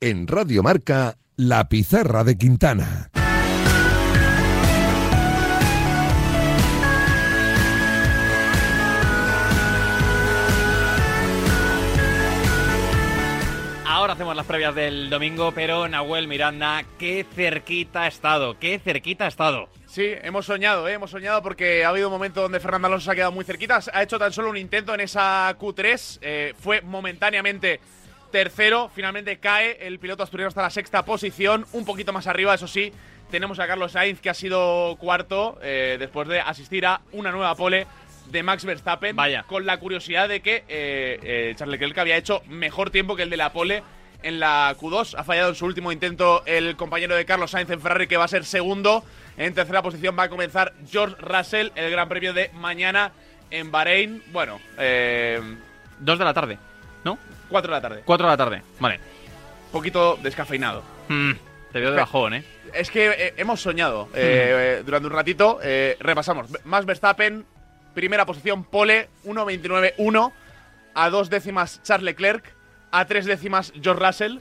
En Radio Marca, La Pizarra de Quintana. Ahora hacemos las previas del domingo, pero Nahuel Miranda, qué cerquita ha estado, qué cerquita ha estado. Sí, hemos soñado, ¿eh? hemos soñado porque ha habido un momento donde Fernando Alonso se ha quedado muy cerquita. Ha hecho tan solo un intento en esa Q3, eh, fue momentáneamente tercero, finalmente cae el piloto asturiano hasta la sexta posición, un poquito más arriba, eso sí. Tenemos a Carlos Sainz que ha sido cuarto eh, después de asistir a una nueva pole de Max Verstappen. Vaya. Con la curiosidad de que eh, eh, Charles Leclerc había hecho mejor tiempo que el de la pole en la Q2. Ha fallado en su último intento el compañero de Carlos Sainz en Ferrari, que va a ser segundo. En tercera posición va a comenzar George Russell, el Gran Premio de mañana en Bahrein. Bueno, eh, Dos de la tarde. 4 de la tarde. Cuatro de la tarde, vale. poquito descafeinado. Mm, te veo de bajón, ¿eh? Es que eh, hemos soñado eh, eh, durante un ratito. eh, repasamos. Max Verstappen, primera posición, pole, 1.29.1. A dos décimas, Charles Leclerc. A tres décimas, George Russell.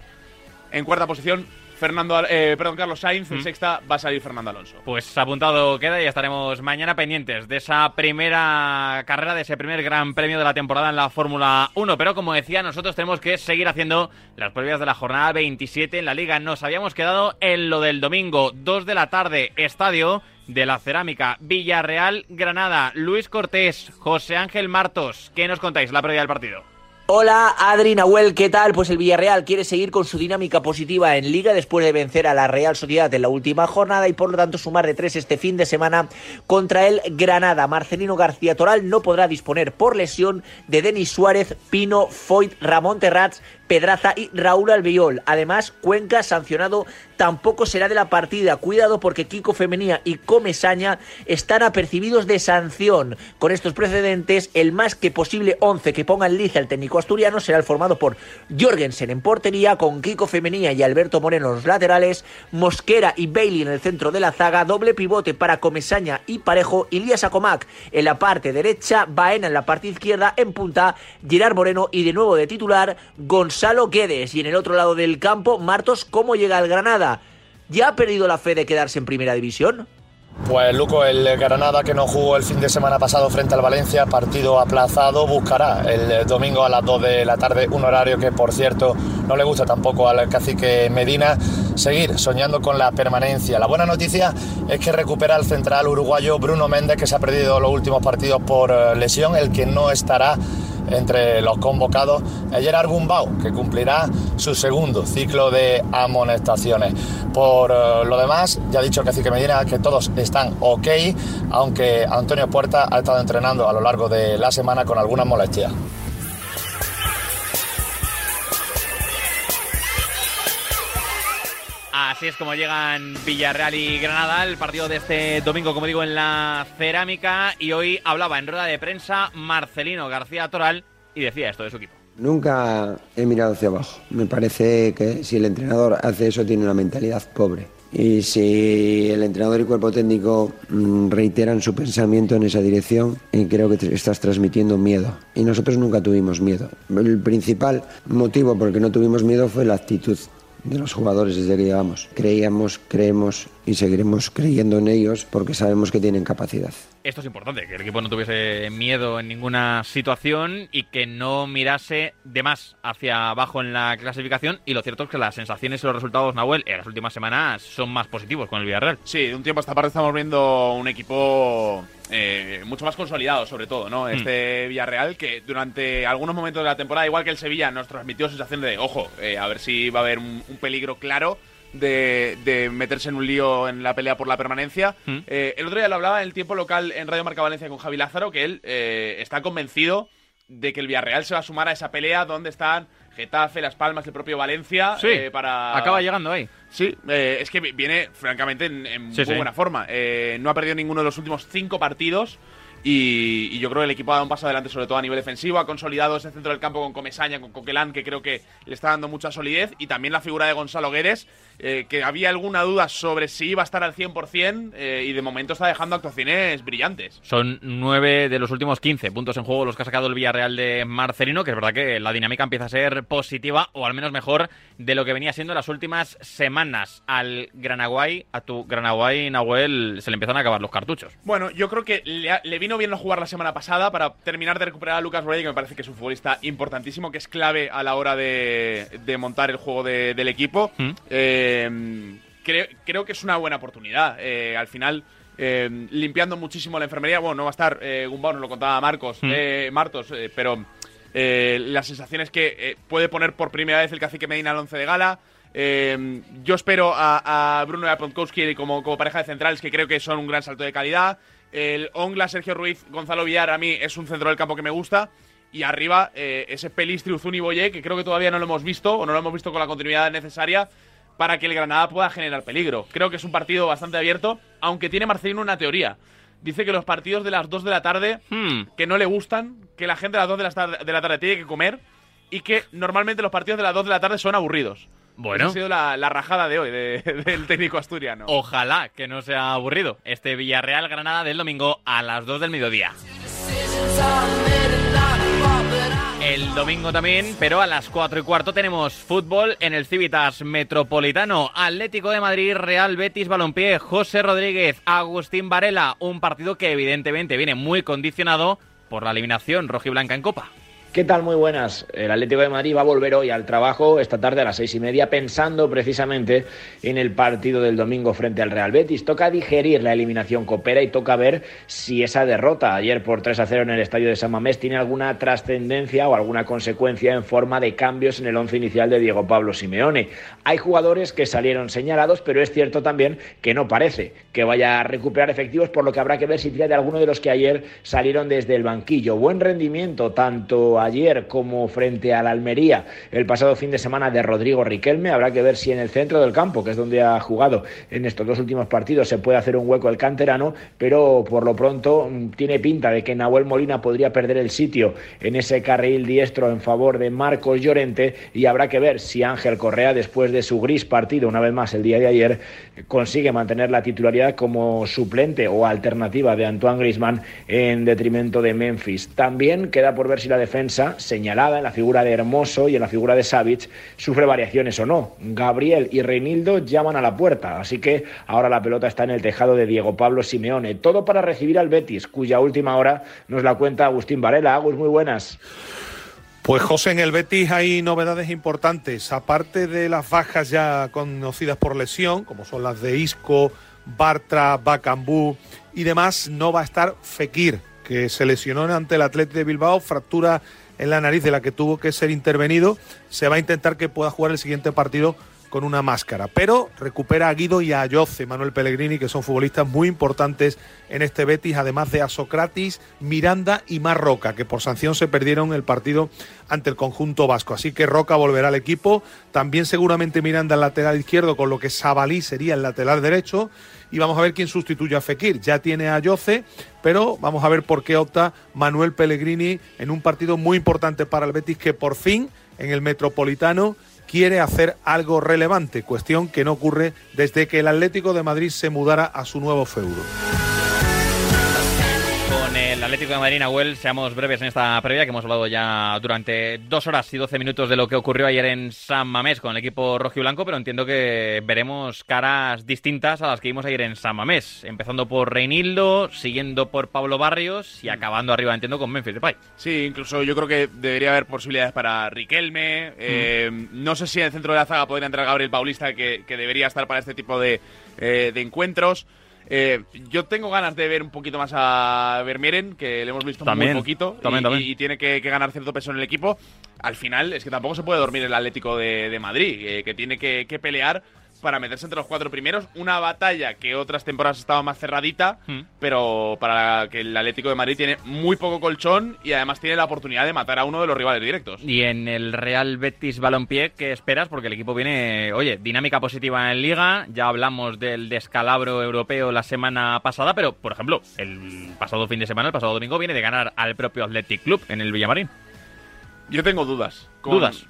En cuarta posición, Fernando, eh, perdón, Carlos Sainz. En Mm. sexta va a salir Fernando Alonso. Pues apuntado queda y estaremos mañana pendientes de esa primera carrera, de ese primer gran premio de la temporada en la Fórmula 1. Pero como decía, nosotros tenemos que seguir haciendo las previas de la jornada 27 en la liga. Nos habíamos quedado en lo del domingo, 2 de la tarde, estadio de la Cerámica, Villarreal, Granada, Luis Cortés, José Ángel Martos. ¿Qué nos contáis la previa del partido? Hola, Adri Nahuel, ¿qué tal? Pues el Villarreal quiere seguir con su dinámica positiva en Liga después de vencer a la Real Sociedad en la última jornada y por lo tanto sumar de tres este fin de semana contra el Granada. Marcelino García Toral no podrá disponer por lesión de Denis Suárez, Pino, Foyt, Ramón Terrats, Pedraza y Raúl Albiol. Además, Cuenca sancionado tampoco será de la partida. Cuidado porque Kiko Femenía y Comesaña están apercibidos de sanción. Con estos precedentes, el más que posible 11 que ponga en liza el técnico asturiano será el formado por Jorgensen en portería, con Kiko Femenía y Alberto Moreno en los laterales, Mosquera y Bailey en el centro de la zaga, doble pivote para Comesaña y Parejo, Ilías Acomac en la parte derecha, Baena en la parte izquierda, en punta, Gerard Moreno y de nuevo de titular, Gonzalo Guedes. Y en el otro lado del campo, Martos, ¿cómo llega al Granada? ¿Ya ha perdido la fe de quedarse en primera división? Pues Luco, el Granada que no jugó el fin de semana pasado frente al Valencia, partido aplazado, buscará el domingo a las 2 de la tarde, un horario que por cierto no le gusta tampoco al cacique Medina, seguir soñando con la permanencia. La buena noticia es que recupera el central uruguayo Bruno Méndez, que se ha perdido los últimos partidos por eh, lesión, el que no estará entre los convocados es Gerard Gumbau, que cumplirá su segundo ciclo de amonestaciones. Por eh, lo demás, ya ha dicho el cacique Medina que todos están ok, aunque Antonio Puerta ha estado entrenando a lo largo de la semana con algunas molestias. Así es como llegan Villarreal y Granada, el partido de este domingo, como digo, en la cerámica. Y hoy hablaba en rueda de prensa Marcelino García Toral y decía esto de su equipo. Nunca he mirado hacia abajo. Me parece que si el entrenador hace eso tiene una mentalidad pobre. Y si el entrenador y cuerpo técnico mm, reiteran su pensamiento en esa dirección, eh, creo que estás transmitiendo miedo. Y nosotros nunca tuvimos miedo. El principal motivo por el que no tuvimos miedo fue la actitud de los jugadores desde que llegamos. Creíamos, creemos y seguiremos creyendo en ellos porque sabemos que tienen capacidad. Esto es importante, que el equipo no tuviese miedo en ninguna situación y que no mirase de más hacia abajo en la clasificación. Y lo cierto es que las sensaciones y los resultados, Nahuel, en las últimas semanas son más positivos con el Villarreal. Sí, de un tiempo a esta parte estamos viendo un equipo eh, mucho más consolidado, sobre todo, ¿no? Este Villarreal que durante algunos momentos de la temporada, igual que el Sevilla, nos transmitió sensación de, ojo, eh, a ver si va a haber un, un peligro claro de, de meterse en un lío en la pelea por la permanencia. Mm. Eh, el otro día lo hablaba en el tiempo local en Radio Marca Valencia con Javi Lázaro, que él eh, está convencido de que el Villarreal se va a sumar a esa pelea donde están Getafe, Las Palmas, el propio Valencia. Sí, eh, para... acaba llegando ahí. Sí, eh, es que vi- viene francamente en, en Sí, muy sí. buena forma. Eh, no ha perdido ninguno de los últimos cinco partidos Y, y yo creo que el equipo ha dado un paso adelante, sobre todo a nivel defensivo. Ha consolidado ese centro del campo con Comesaña, con Coquelán, que creo que le está dando mucha solidez. Y también la figura de Gonzalo Guedes, eh, que había alguna duda sobre si iba a estar al 100%. eh, y de momento está dejando actuaciones brillantes. Son nueve de los últimos 15 puntos en juego los que ha sacado el Villarreal de Marcelino, que es verdad que la dinámica empieza a ser positiva, o al menos mejor, de lo que venía siendo las últimas semanas. Al Granaguay, a tu Granaguay, Nahuel, se le empiezan a acabar los cartuchos. Bueno, yo creo que le vino bien no jugar la semana pasada para terminar de recuperar a Lucas Borrell, que me parece que es un futbolista importantísimo, que es clave a la hora de, de montar el juego de- del equipo. ¿Mm? Eh, creo, creo que es una buena oportunidad. Eh, al final, eh, limpiando muchísimo la enfermería. Bueno, no va a estar Gumbau, nos lo contaba Marcos, ¿Mm? eh, Martos, pero la sensación es que puede poner por primera vez el cacique Medina al once de gala. Eh, yo espero a, a Bruno y a Podkowski como, como pareja de centrales, que creo que son un gran salto de calidad. El Ongla, Sergio Ruiz, Gonzalo Villar, a mí es un centro del campo que me gusta. Y arriba, eh, ese Pelistri, Uzuni Boye, que creo que todavía no lo hemos visto, o no lo hemos visto con la continuidad necesaria para que el Granada pueda generar peligro. Creo que es un partido bastante abierto, aunque tiene Marcelino una teoría. Dice que los partidos de las 2 de la tarde Hmm. que no le gustan, que la gente a las 2 de la, tarde, de la tarde tiene que comer y que normalmente los partidos de las 2 de la tarde son aburridos. Bueno. Esa ha sido la, la rajada de hoy de- del técnico asturiano. Ojalá que no sea aburrido este Villarreal Granada del domingo a las 2 del mediodía. El domingo también, pero a las 4 y cuarto tenemos fútbol en el Civitas Metropolitano. Atlético de Madrid, Real Betis Balompié, José Rodríguez, Agustín Varela. Un partido que evidentemente viene muy condicionado por la eliminación rojiblanca en Copa. ¿Qué tal? Muy buenas. El Atlético de Madrid va a volver hoy al trabajo esta tarde a las seis y media pensando precisamente en el partido del domingo frente al Real Betis. Toca digerir la eliminación copera y toca ver si esa derrota ayer por 3 a 0 en el estadio de San Mamés tiene alguna trascendencia o alguna consecuencia en forma de cambios en el once inicial de Diego Pablo Simeone. Hay jugadores que salieron señalados, pero es cierto también que no parece que vaya a recuperar efectivos, por lo que habrá que ver si tira de alguno de los que ayer salieron desde el banquillo. Buen rendimiento tanto ayer como frente al Almería el pasado fin de semana de Rodrigo Riquelme. Habrá que ver si en el centro del campo, que es donde ha jugado en estos dos últimos partidos, se puede hacer un hueco el canterano, pero por lo pronto mm, tiene pinta de que Nahuel Molina podría perder el sitio en ese carril diestro en favor de Marcos Llorente y habrá que ver si Ángel Correa, después de su gris partido una vez más el día de ayer, consigue mantener la titularidad como suplente o alternativa de Antoine Griezmann en detrimento de Memphis. También queda por ver si la defensa, señalada en la figura de Hermoso y en la figura de Savic, sufre variaciones o no. Gabriel y Reinildo llaman a la puerta, así que ahora la pelota está en el tejado de Diego Pablo Simeone. Todo para recibir al Betis, cuya última hora nos la cuenta Agustín Varela. Agus, muy buenas. Pues José, en el Betis hay novedades importantes. Aparte de las bajas ya conocidas por lesión, como son las de Isco, Bartra, Bacambú y demás, no va a estar Fekir, que se lesionó ante el Atleti de Bilbao, fractura en la nariz de la que tuvo que ser intervenido. Se va a intentar que pueda jugar el siguiente partido con una máscara. Pero recupera a Guido y a Ayoce, Manuel Pellegrini, que son futbolistas muy importantes en este Betis, además de a Socratis, Miranda y Marroca, que por sanción se perdieron el partido ante el conjunto vasco. Así que Roca volverá al equipo. También seguramente Miranda al lateral izquierdo, con lo que Sabalí sería el lateral derecho. Y vamos a ver quién sustituye a Fekir. Ya tiene a Ayoce, pero vamos a ver por qué opta Manuel Pellegrini en un partido muy importante para el Betis, que por fin en el Metropolitano quiere hacer algo relevante, cuestión que no ocurre desde que el Atlético de Madrid se mudara a su nuevo feudo. Con el Atlético de Madrid, Nahuel, seamos breves en esta previa, que hemos hablado ya durante dos horas y doce minutos de lo que ocurrió ayer en San Mamés con el equipo rojo y blanco, pero entiendo que veremos caras distintas a las que vimos ayer en San Mamés, empezando por Reinildo, siguiendo por Pablo Barrios y acabando arriba, entiendo, con Memphis Depay. Sí, incluso yo creo que debería haber posibilidades para Riquelme. eh, No sé si en el centro de la zaga podría entrar Gabriel Paulista, que, que debería estar para este tipo de, eh, de encuentros. Eh, yo tengo ganas de ver un poquito más a Vermeeren, que le hemos visto También, muy poquito también, y, también. y- tiene que, que ganar cierto peso en el equipo. Al final es que tampoco se puede dormir el Atlético de, de Madrid, eh, que tiene que, que pelear para meterse entre los cuatro primeros. Una batalla que otras temporadas estaba más cerradita, Hmm. pero para que el Atlético de Madrid tiene muy poco colchón y además tiene la oportunidad de matar a uno de los rivales directos. Y en el Real Betis Balompié, ¿qué esperas? Porque el equipo viene, oye, dinámica positiva en Liga. Ya hablamos del descalabro europeo la semana pasada, pero, por ejemplo, el pasado fin de semana, el pasado domingo, viene de ganar al propio Athletic Club en el Villamarín. Yo tengo dudas. con- ¿Dudas?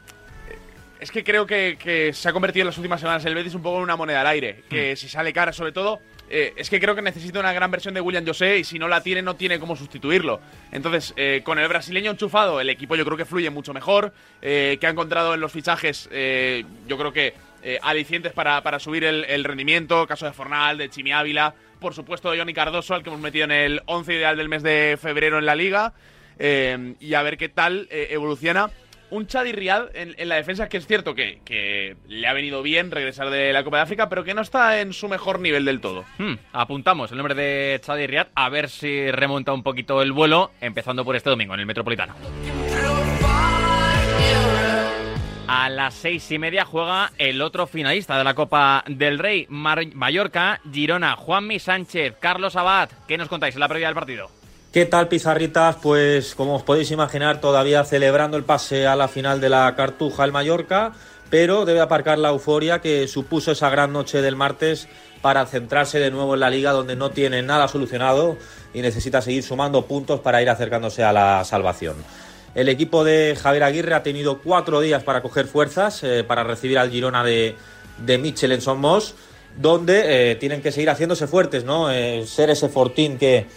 Es que creo que, que se ha convertido en las últimas semanas el Betis un poco en una moneda al aire. Que si sale cara, sobre todo, eh, es que creo que necesita una gran versión de William José y si no la tiene, no tiene cómo sustituirlo. Entonces, eh, con el brasileño enchufado, el equipo yo creo que fluye mucho mejor. eh, que ha encontrado en los fichajes, eh, yo creo que alicientes para, para subir el, el rendimiento. Caso de Fornal, de Chimi Ávila, por supuesto, de Johnny Cardoso, al que hemos metido en el 11 ideal del mes de febrero en la liga. y a ver qué tal evoluciona un Chadi Riad en, en la defensa que es cierto que, que le ha venido bien regresar de la Copa de África, pero que no está en su mejor nivel del todo. Hmm, apuntamos el nombre de Chadi Riad a ver si remonta un poquito el vuelo, empezando por este domingo en el Metropolitano. A las seis y media juega el otro finalista de la Copa del Rey, Mallorca, Girona, Juanmi Sánchez, Carlos Abad. ¿Qué nos contáis en la previa del partido? ¿Qué tal, Pizarritas? Pues como os podéis imaginar, todavía celebrando el pase a la final de la Cartuja el Mallorca, pero debe aparcar la euforia que supuso esa gran noche del martes para centrarse de nuevo en la liga donde no tiene nada solucionado y necesita seguir sumando puntos para ir acercándose a la salvación. El equipo de Javier Aguirre ha tenido cuatro días para coger fuerzas, eh, para recibir al Girona de, de Mitchell en Somos, donde eh, tienen que seguir haciéndose fuertes, ¿no? Eh, ser ese fortín que,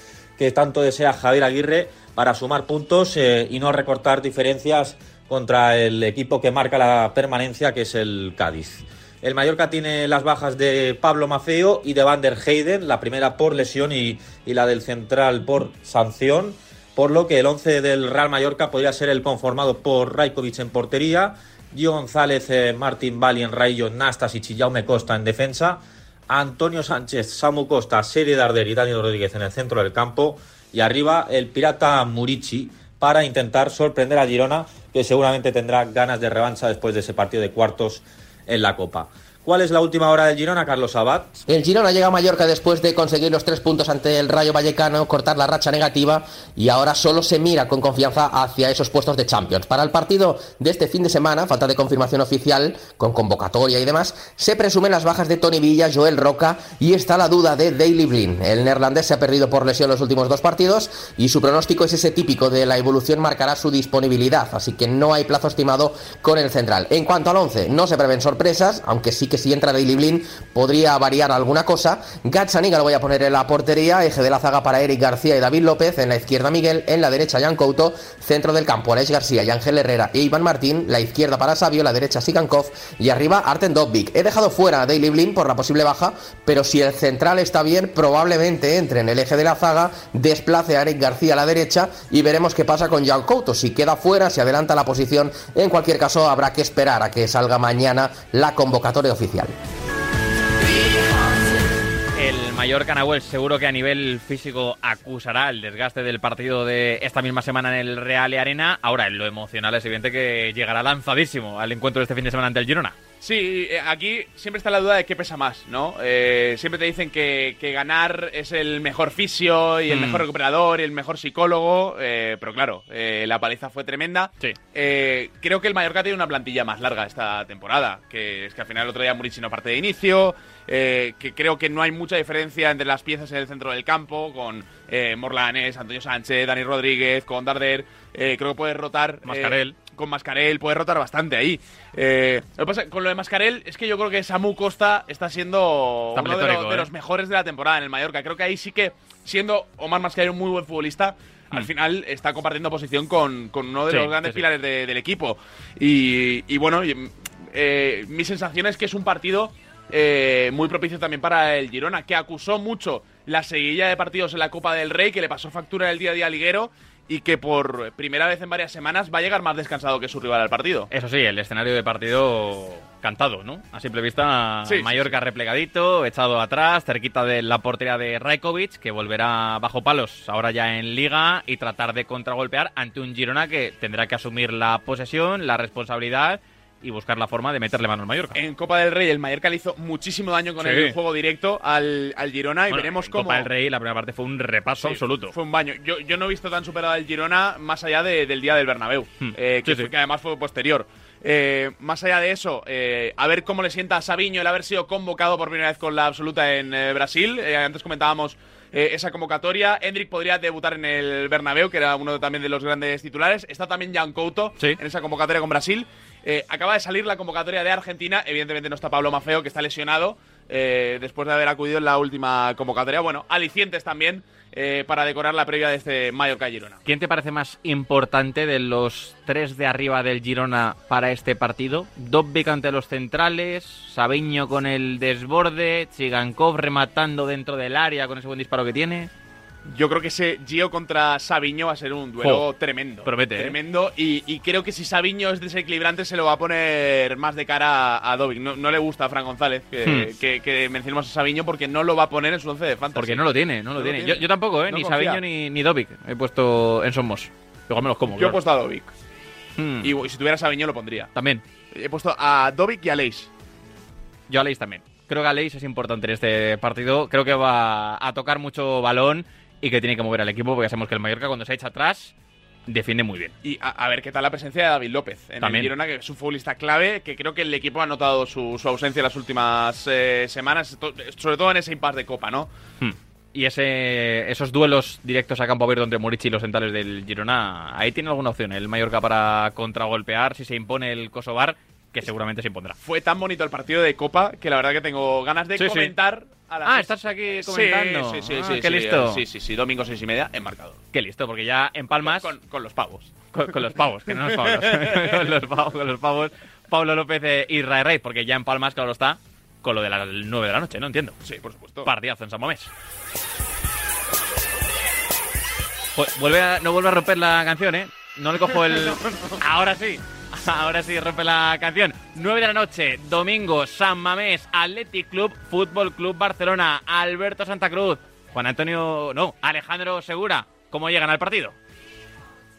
que tanto desea Javier Aguirre para sumar puntos eh, y no recortar diferencias contra el equipo que marca la permanencia, que es el Cádiz. El Mallorca tiene las bajas de Pablo Mafeo y de Van der Heyden, la primera por lesión y, la del central por sanción, por lo que el 11 del Real Mallorca podría ser el conformado por Rajkovic en portería, Gio González, eh, Martín Bali en Rayo, Nastas y Chillaume Costa en defensa, Antonio Sánchez, Samu Costa, Serie Darder y Dani Rodríguez en el centro del campo y arriba el pirata Murici para intentar sorprender a Girona que seguramente tendrá ganas de revancha después de ese partido de cuartos en la Copa. ¿Cuál es la última hora del Girona, Carlos Abad? El Girona llega a Mallorca después de conseguir los tres puntos ante el Rayo Vallecano, cortar la racha negativa y ahora solo se mira con confianza hacia esos puestos de Champions. Para el partido de este fin de semana, falta de confirmación oficial, con convocatoria y demás, se presumen las bajas de Tony Villa, Joel Roca y está la duda de Daily Blin. El neerlandés se ha perdido por lesión los últimos dos partidos y su pronóstico es ese típico de la evolución marcará su disponibilidad, así que no hay plazo estimado con el central. En cuanto al 11, no se prevén sorpresas, aunque sí que si entra Daily Blin podría variar alguna cosa. Gazzaniga lo voy a poner en la portería, eje de la zaga para Eric García y David López, en la izquierda Miguel, en la derecha Jan Couto, centro del campo Aleix García y Ángel Herrera e Iván Martín, la izquierda para Sabio, la derecha Sigankov y arriba Arten Dovvik. He dejado fuera a Daily Blin por la posible baja, pero si el central está bien, probablemente entre en el eje de la zaga, desplace a Eric García a la derecha y veremos qué pasa con Jan Couto. Si queda fuera, se adelanta la posición. En cualquier caso, habrá que esperar a que salga mañana la convocatoria El Mallorca Nahuel seguro que a nivel físico acusará el desgaste del partido de esta misma semana en el Real Arena. Ahora, en lo emocional es evidente que llegará lanzadísimo al encuentro de este fin de semana ante el Girona. Sí, eh, aquí siempre está la duda de qué pesa más, ¿no? Eh, siempre te dicen que, que ganar es el mejor fisio y el Mm. mejor recuperador y el mejor psicólogo, eh, pero claro, eh, la paliza fue tremenda. Sí. Eh, creo que el Mallorca tiene una plantilla más larga esta temporada, que es que al final el otro día Murici no parte de inicio, eh, que creo que no hay mucha diferencia entre las piezas en el centro del campo, con eh, Morlanes, Antonio Sánchez, Dani Rodríguez, con Darder, eh, creo que puede rotar... Mascarell. Con Mascarell puede rotar bastante ahí. Eh, lo que pasa con lo de Mascarell es que yo creo que Samu Costa está siendo Está uno de, ¿eh? los mejores de la temporada en el Mallorca. Creo que ahí sí que, siendo Omar Mascarell un muy buen futbolista, al final está compartiendo posición con, con uno de Mm. Sí, los grandes sí, sí. pilares de- del equipo. Y, y bueno, y, eh, mi sensación es que es un partido muy propicio también para el Girona, que acusó mucho la seguilla de partidos en la Copa del Rey, que le pasó factura el día a día liguero y que por primera vez en varias semanas va a llegar más descansado que su rival al partido. Eso sí, el escenario de partido cantado, ¿no? A simple vista, Sí, sí, Mallorca replegadito, echado atrás, cerquita de la portería de Rajkovic, que volverá bajo palos ahora ya en Liga y tratar de contragolpear ante un Girona que tendrá que asumir la posesión, la responsabilidad y buscar la forma de meterle mano al Mallorca. En Copa del Rey el Mallorca le hizo muchísimo daño con Sí. el juego directo al, al Girona y Bueno, veremos en cómo. Copa del Rey la primera parte fue un repaso Sí, absoluto. Fue un baño. Yo, yo no he visto tan superado al Girona más allá de- del día del Bernabéu, Hmm. eh, que, Sí, fue- que además fue posterior. Eh, más allá de eso, eh, a ver cómo le sienta a Sabiño el haber sido convocado por primera vez con la absoluta en eh, Brasil. Eh, antes comentábamos eh, esa convocatoria. Hendrik podría debutar en el Bernabéu, que era uno también de los grandes titulares. Está también Jan Couto Sí. en esa convocatoria con Brasil. Eh, acaba de salir la convocatoria de Argentina. Evidentemente no está Pablo Mafeo, que está lesionado eh, después de haber acudido en la última convocatoria. Bueno, alicientes también eh, para decorar la previa de este Mallorca-Girona. ¿Quién te parece más importante de los tres de arriba del Girona para este partido? Dobbik ante los centrales, Sabiño con el desborde, Chigankov rematando dentro del área con ese buen disparo que tiene. Yo creo que ese Gio contra Sabiño va a ser un duelo tremendo. promete, ¿eh? Tremendo. Y, y creo que si Sabiño es desequilibrante, se lo va a poner más de cara a, a Dovic. No, no le gusta a Fran González que, Hmm. que- que mencionemos a Sabiño porque no lo va a poner en su once de fantasy. Porque no lo tiene, no lo No lo tiene. Yo, yo tampoco, ¿eh? No ni confía. Sabiño ni, ni Dobbik. He puesto en Somos. Igual me los como. Yo he puesto a Dovic. Hmm. Y, y si tuviera Sabiño lo pondría. También. He puesto a Dovic y a Leis. Yo a Leis también. Creo que a Leis es importante en este partido. Creo que va a tocar mucho balón y que tiene que mover al equipo porque sabemos que el Mallorca cuando se echa atrás defiende muy bien. Y a, a ver qué tal la presencia de David López en También. el Girona, que es un futbolista clave, que creo que el equipo ha notado su, su ausencia en las últimas eh, semanas, to- sobre todo en ese impasse de Copa, ¿no? Hmm. Y ese, esos duelos directos a campo abierto entre Murici y los centrales del Girona, ahí tiene alguna opción el Mallorca para contragolpear si se impone el Kosovar, que seguramente se impondrá. Fue tan bonito el partido de Copa que la verdad que tengo ganas de Sí, comentar. Ah, estás aquí Sí, comentando. Sí, sí, Ah, sí. qué sí, listo. eh, Sí, sí, sí. Domingo seis y media en marcador. Qué listo, porque ya en Palmas... Con, con los pavos. Con, con los pavos, que no los pavos. con los pavos, con los pavos. Pablo López e Israel Rey, porque ya en Palmas, claro está, con lo de las 9 de la noche, no entiendo. Sí, por supuesto. Partidazo en San Mamés. Pues vuelve a- no vuelve a romper la canción, ¿eh? No le cojo el... Ahora sí. Ahora sí rompe la canción. 9 de la noche, domingo, San Mamés, Athletic Club, Fútbol Club Barcelona, Alberto Santa Cruz, Juan Antonio... No, Alejandro Segura. ¿Cómo llegan al partido?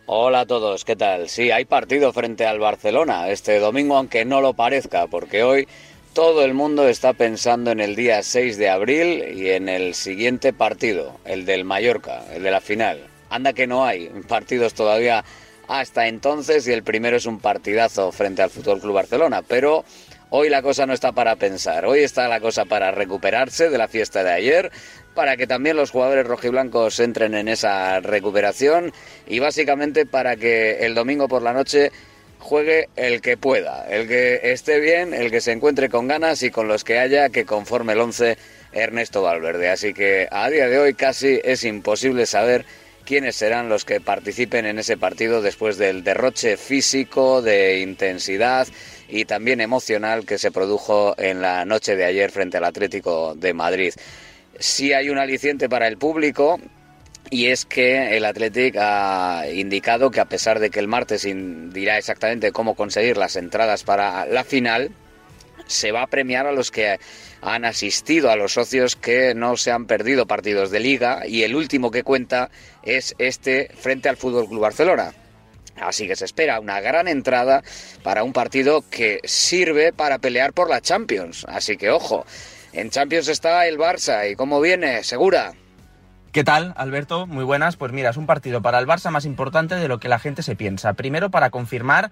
Hola a todos, ¿qué tal? Sí, hay partido frente al Barcelona este domingo, aunque no lo parezca, porque hoy todo el mundo está pensando en el día 6 de abril y en el siguiente partido, el del Mallorca, el de la final. Anda que no hay partidos todavía hasta entonces y el primero es un partidazo frente al Fútbol Club Barcelona, pero hoy la cosa no está para pensar, hoy está la cosa para recuperarse de la fiesta de ayer, para que también los jugadores rojiblancos entren en esa recuperación y básicamente para que el domingo por la noche juegue el que pueda, el que esté bien, el que se encuentre con ganas y con los que haya que conforme el 11 Ernesto Valverde. Así que a día de hoy casi es imposible saber quiénes serán los que participen en ese partido después del derroche físico, de intensidad y también emocional que se produjo en la noche de ayer frente al Atlético de Madrid. Sí hay un aliciente para el público, y es que el Athletic ha indicado que a pesar de que el martes dirá exactamente cómo conseguir las entradas para la final, se va a premiar a los que han asistido, a los socios que no se han perdido partidos de liga y el último que cuenta es este frente al Fútbol Club Barcelona. Así que se espera una gran entrada para un partido que sirve para pelear por la Champions. Así que ojo, en Champions está el Barça y cómo viene, segura. ¿Qué tal, Alberto? Muy buenas. Pues mira, es un partido para el Barça más importante de lo que la gente se piensa. Primero, para confirmar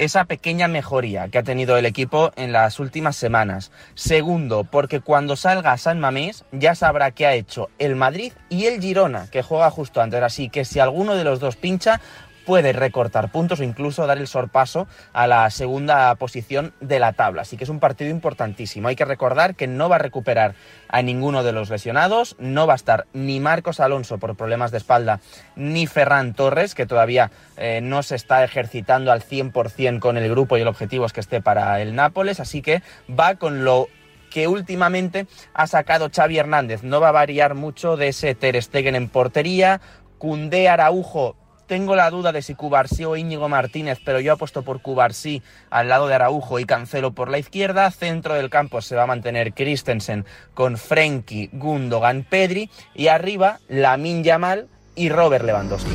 esa pequeña mejoría que ha tenido el equipo en las últimas semanas. Segundo, porque cuando salga San Mamés ya sabrá qué ha hecho el Madrid y el Girona, que juega justo antes. Así que si alguno de los dos pincha, puede recortar puntos o incluso dar el sorpaso a la segunda posición de la tabla. Así que es un partido importantísimo. Hay que recordar que no va a recuperar a ninguno de los lesionados, no va a estar ni Marcos Alonso por problemas de espalda, ni Ferran Torres, que todavía eh, no se está ejercitando al 100% con el grupo y el objetivo es que esté para el Nápoles. Así que va con lo que últimamente ha sacado Xavi Hernández. No va a variar mucho de ese Ter Stegen en portería. Cundé Araujo tengo la duda de si Cubarsí o Íñigo Martínez, pero yo apuesto por Cubarsí al lado de Araujo y Cancelo por la izquierda. Centro del campo se va a mantener Christensen con Frenkie, Gundogan, Pedri. Y arriba, Lamin Yamal y Robert Lewandowski.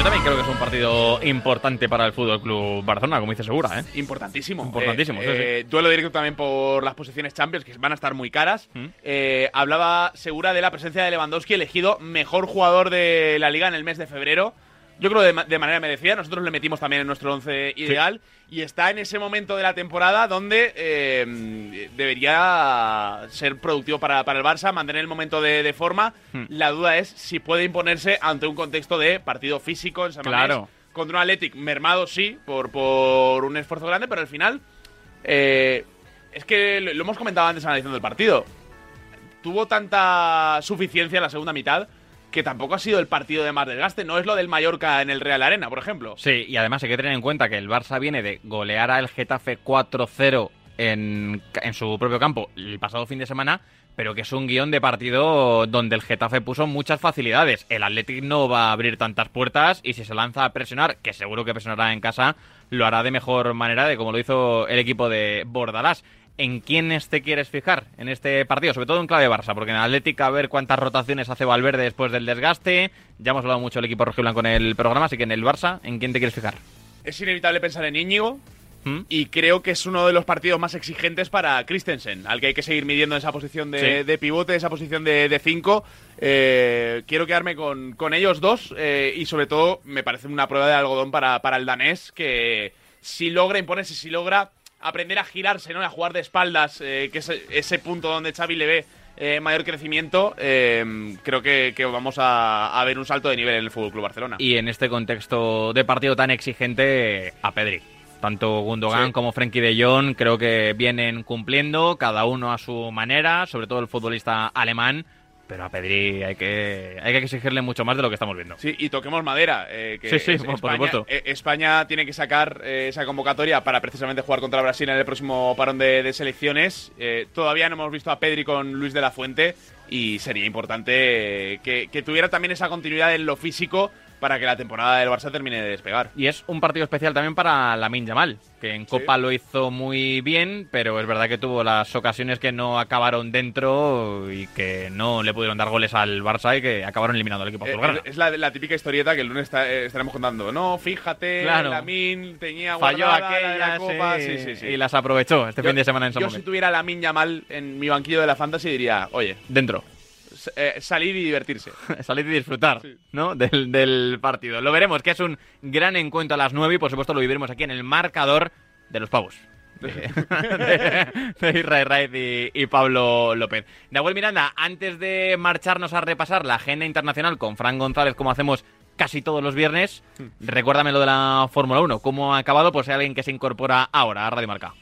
Yo también creo que es un partido importante para el Fútbol Club Barcelona, como dice Segura, ¿eh? Importantísimo. Importantísimo, Eh, sí, sí. eh, Duelo directo también por las posiciones Champions, que van a estar muy caras. Mm. Eh, hablaba Segura de la presencia de Lewandowski, elegido mejor jugador de la liga en el mes de febrero. Yo creo de, de manera merecida. Nosotros le metimos también en nuestro once ideal. Y está en ese momento de la temporada donde eh, debería ser productivo para, para el Barça, mantener el momento de, de forma. Hmm. La duda es si puede imponerse ante un contexto de partido físico en San Claro. contra un Athletic mermado, sí, por, por un esfuerzo grande, pero al final eh, es que lo, lo hemos comentado antes analizando el partido. Tuvo tanta suficiencia en la segunda mitad que tampoco ha sido el partido de más desgaste. No es lo del Mallorca en el Real Arena, por ejemplo. Sí, y además hay que tener en cuenta que el Barça viene de golear al Getafe 4-0 en, en su propio campo el pasado fin de semana, pero que es un guion de partido donde el Getafe puso muchas facilidades. El Athletic no va a abrir tantas puertas y si se lanza a presionar, que seguro que presionará en casa, lo hará de mejor manera de como lo hizo el equipo de Bordalás. ¿En quiénes te quieres fijar en este partido? Sobre todo en clave Barça, porque en Atlético a ver cuántas rotaciones hace Valverde después del desgaste. Ya hemos hablado mucho del equipo rojiblanco en el programa, así que en el Barça, ¿en quién te quieres fijar? Es inevitable pensar en Íñigo. ¿Mm? Y creo que es uno de los partidos más exigentes para Christensen, al que hay que seguir midiendo en esa posición de, Sí. de pivote, esa posición de 5. quiero quedarme con, con ellos dos eh, y sobre todo me parece una prueba de algodón para, para el danés que si logra imponerse, si logra aprender a girarse, ¿no? a jugar de espaldas, eh, que es ese punto donde Xavi le ve eh, mayor crecimiento, eh, creo que, que vamos a, a ver un salto de nivel en el Fútbol Club Barcelona. Y en este contexto de partido tan exigente, a Pedri. Tanto Gundogan Sí. como Frenkie de Jong creo que vienen cumpliendo, cada uno a su manera, sobre todo el futbolista alemán. Pero a Pedri hay que, hay que exigirle mucho más de lo que estamos viendo. Sí, y toquemos madera. eh, que Sí, sí, es- por- por España, supuesto. eh, España tiene que sacar eh, esa convocatoria para precisamente jugar contra Brasil en el próximo parón de, de selecciones. Eh, todavía no hemos visto a Pedri con Luis de la Fuente y sería importante eh, que, que tuviera también esa continuidad en lo físico para que la temporada del Barça termine de despegar. Y es un partido especial también para Lamin Yamal, que en Copa lo hizo muy bien, pero es verdad que tuvo las ocasiones que no acabaron dentro y que no le pudieron dar goles al Barça y que acabaron eliminando al equipo Eh, azulgrana. es la, la típica historieta que el lunes está- eh, estaremos contando. No, fíjate, Claro. Lamin tenía Falló guardada la de la aquella, Copa. sí, Sí, sí, sí. y las aprovechó este Yo- fin de semana en San Yo si tuviera la Minya mal en mi banquillo de la Fantasy diría, oye, Dentro. Eh, salir y divertirse. salir y disfrutar ¿no? del, del partido. Lo veremos, que es un gran encuentro a las 9 y por supuesto lo viviremos aquí en el marcador de los pavos. De, de- de Israel Raiz y, y Pablo López. Nahuel Miranda, antes de marcharnos a repasar la agenda internacional con Fran González, como hacemos casi todos los viernes, recuérdame lo de la Fórmula 1. ¿Cómo ha acabado? Pues hay alguien que se incorpora ahora a Radio Marca.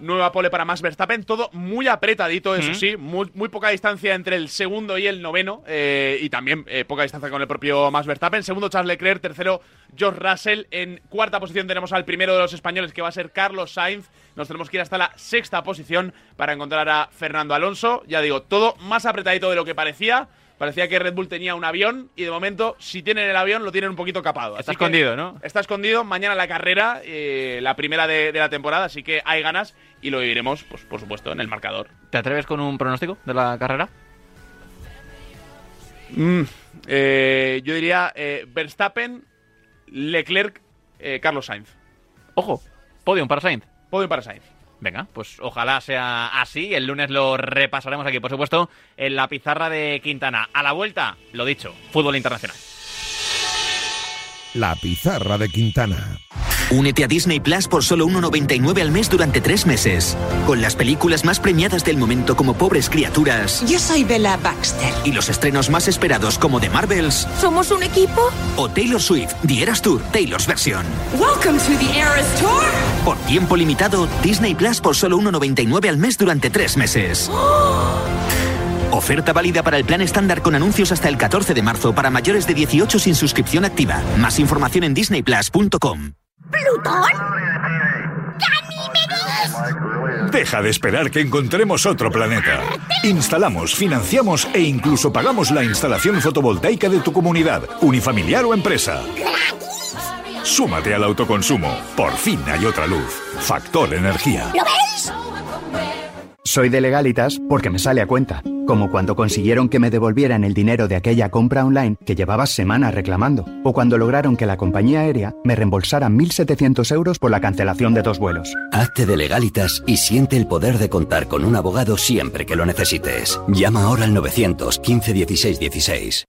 Nueva pole para Max Verstappen, todo muy apretadito, eso sí, muy, muy poca distancia entre el segundo y el noveno, eh, y también eh, poca distancia con el propio Max Verstappen. Segundo Charles Leclerc, tercero George Russell. En cuarta posición tenemos al primero de los españoles, que va a ser Carlos Sainz. Nos tenemos que ir hasta la sexta posición para encontrar a Fernando Alonso. Ya digo, todo más apretadito de lo que parecía. Parecía que Red Bull tenía un avión y de momento, si tienen el avión, lo tienen un poquito capado. Está Así escondido, ¿no? Está escondido. Mañana la carrera, eh, la primera de, de la temporada, así que hay ganas y lo viviremos, pues, por supuesto, en el marcador. ¿Te atreves con un pronóstico de la carrera? Mm, eh, yo diría eh, Verstappen, Leclerc, Carlos Sainz. Ojo, podium para Sainz. Podium para Sainz. Venga, pues ojalá sea así. El lunes lo repasaremos aquí, por supuesto, en la pizarra de Quintana. A la vuelta, lo dicho, fútbol internacional. La pizarra de Quintana. Únete a Disney Plus por solo 1,99 al mes durante tres meses. Con las películas más premiadas del momento como Pobres Criaturas Yo soy Bella Baxter. y los estrenos más esperados como The Marvels ¿Somos un equipo? o Taylor Swift, The Eras Tour, Taylor's Version. Welcome to the Eras Tour. Por tiempo limitado, Disney Plus por solo 1,99 al mes durante tres meses. Oferta válida para el plan estándar con anuncios hasta el 14 de marzo para mayores de 18 sin suscripción activa. Más información en disneyplus.com. ¿Plutón? Deja de esperar que encontremos otro planeta. Instalamos, financiamos e incluso pagamos la instalación fotovoltaica de tu comunidad, unifamiliar o empresa. Súmate al autoconsumo. Por fin hay otra luz. Factor Energía. ¿Lo ves? Soy de legalitas porque me sale a cuenta. Como cuando consiguieron que me devolvieran el dinero de aquella compra online que llevaba semanas reclamando. O cuando lograron que la compañía aérea me reembolsara 1.700 euros por la cancelación de dos vuelos. Hazte de legalitas y siente el poder de contar con un abogado siempre que lo necesites. Llama ahora al 915 16 16.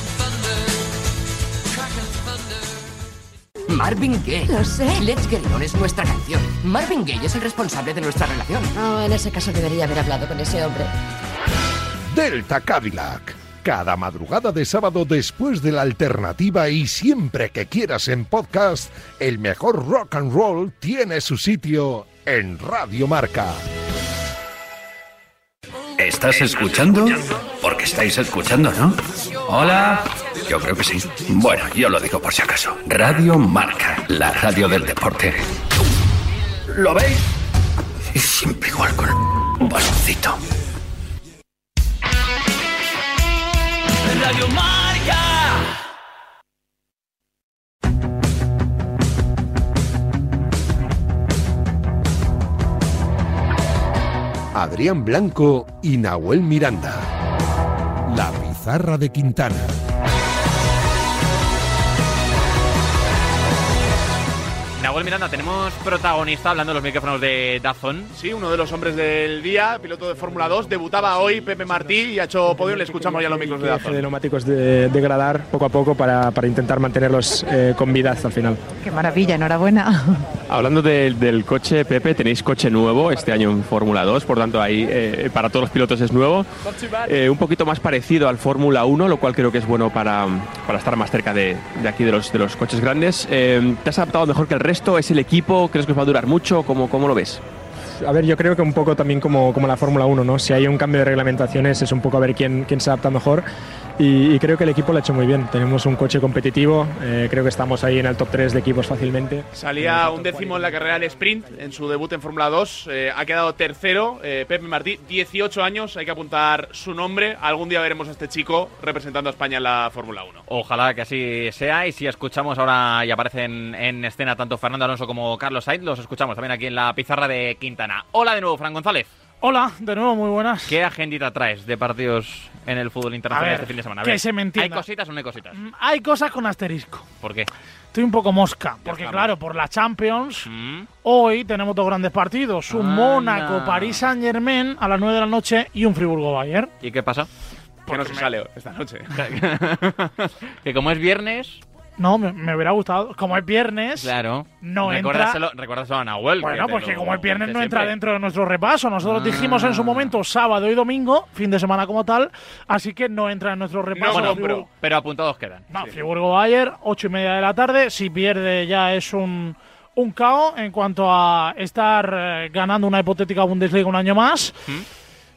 Marvin Gaye. Lo sé. Let's Get It On es nuestra canción. Marvin Gaye es el responsable de nuestra relación. Oh, en ese caso debería haber hablado con ese hombre. Delta Cadillac. Cada madrugada de sábado después de la alternativa y siempre que quieras en podcast, el mejor rock and roll tiene su sitio en Radio Marca. ¿Estás escuchando? Porque estáis escuchando, ¿no? Hola. Yo creo que sí. Bueno, yo lo digo por si acaso. Radio Marca, la radio del deporte. ¿Lo veis? Es siempre igual con un baloncito. Radio Marca. Adrián Blanco y Nahuel Miranda. La pizarra de Quintana. Nahuel Miranda, tenemos protagonista hablando de los micrófonos de Dazón. Sí, uno de los hombres del día, piloto de Fórmula 2. Debutaba hoy Pepe Martí y ha hecho podio. Le escuchamos ya los micros de de Dazón. neumáticos de degradar poco a poco para, para intentar mantenerlos eh, con vida hasta el final. Qué maravilla, enhorabuena. Hablando del- del coche, Pepe, tenéis coche nuevo este año en Fórmula 2, por tanto ahí eh, para todos los pilotos es nuevo. Eh, un poquito más parecido al Fórmula 1, lo cual creo que es bueno para, para estar más cerca de, de aquí de los, de los coches grandes. Eh, ¿Te has adaptado mejor que el resto? ¿Es el equipo? ¿Crees que os va a durar mucho? ¿Cómo, cómo lo ves? A ver, yo creo que un poco también como, como la Fórmula 1, ¿no? Si hay un cambio de reglamentaciones es un poco a ver quién, quién se adapta mejor y, y creo que el equipo lo ha hecho muy bien. Tenemos un coche competitivo, eh, creo que estamos ahí en el top 3 de equipos fácilmente. Salía un décimo en la carrera del sprint en su debut en Fórmula 2. eh, ha quedado tercero. eh, Pepe Martí, 18 años. Hay que apuntar su nombre. Algún día veremos a este chico representando a España en la Fórmula 1. Ojalá que así sea. Y si escuchamos ahora y aparecen en escena tanto Fernando Alonso como Carlos Sainz, los escuchamos también aquí en la pizarra de Quintana. Hola de nuevo, Fran González. Hola, de nuevo, muy buenas. ¿Qué agendita traes de partidos en el fútbol internacional ver, este fin de semana? A que ver, se me entienda. ¿Hay cositas o no hay cositas? Mm, Hay cosas con asterisco. ¿Por qué? Estoy un poco mosca, porque estamos. claro, por la Champions, Mm. hoy tenemos dos grandes partidos. Un Anda. Mónaco, París Saint Germain a las 9 de la noche y un Friburgo Bayern. ¿Y qué pasa? Que no se sale esta noche. que como es viernes. No, me, me hubiera gustado. Como es viernes, Claro. no entra. recuérdaselo, a Nahuel. Bueno, que porque lo como el viernes no entra dentro de nuestro repaso, nosotros dijimos en su momento sábado y domingo, fin de semana como tal, así que no entra en nuestro repaso. Friburgo- pero, pero apuntados quedan. No, Friburgo Bayer, ocho y media de la tarde. Si pierde ya es un, un caos en cuanto a estar eh, ganando una hipotética Bundesliga un año más.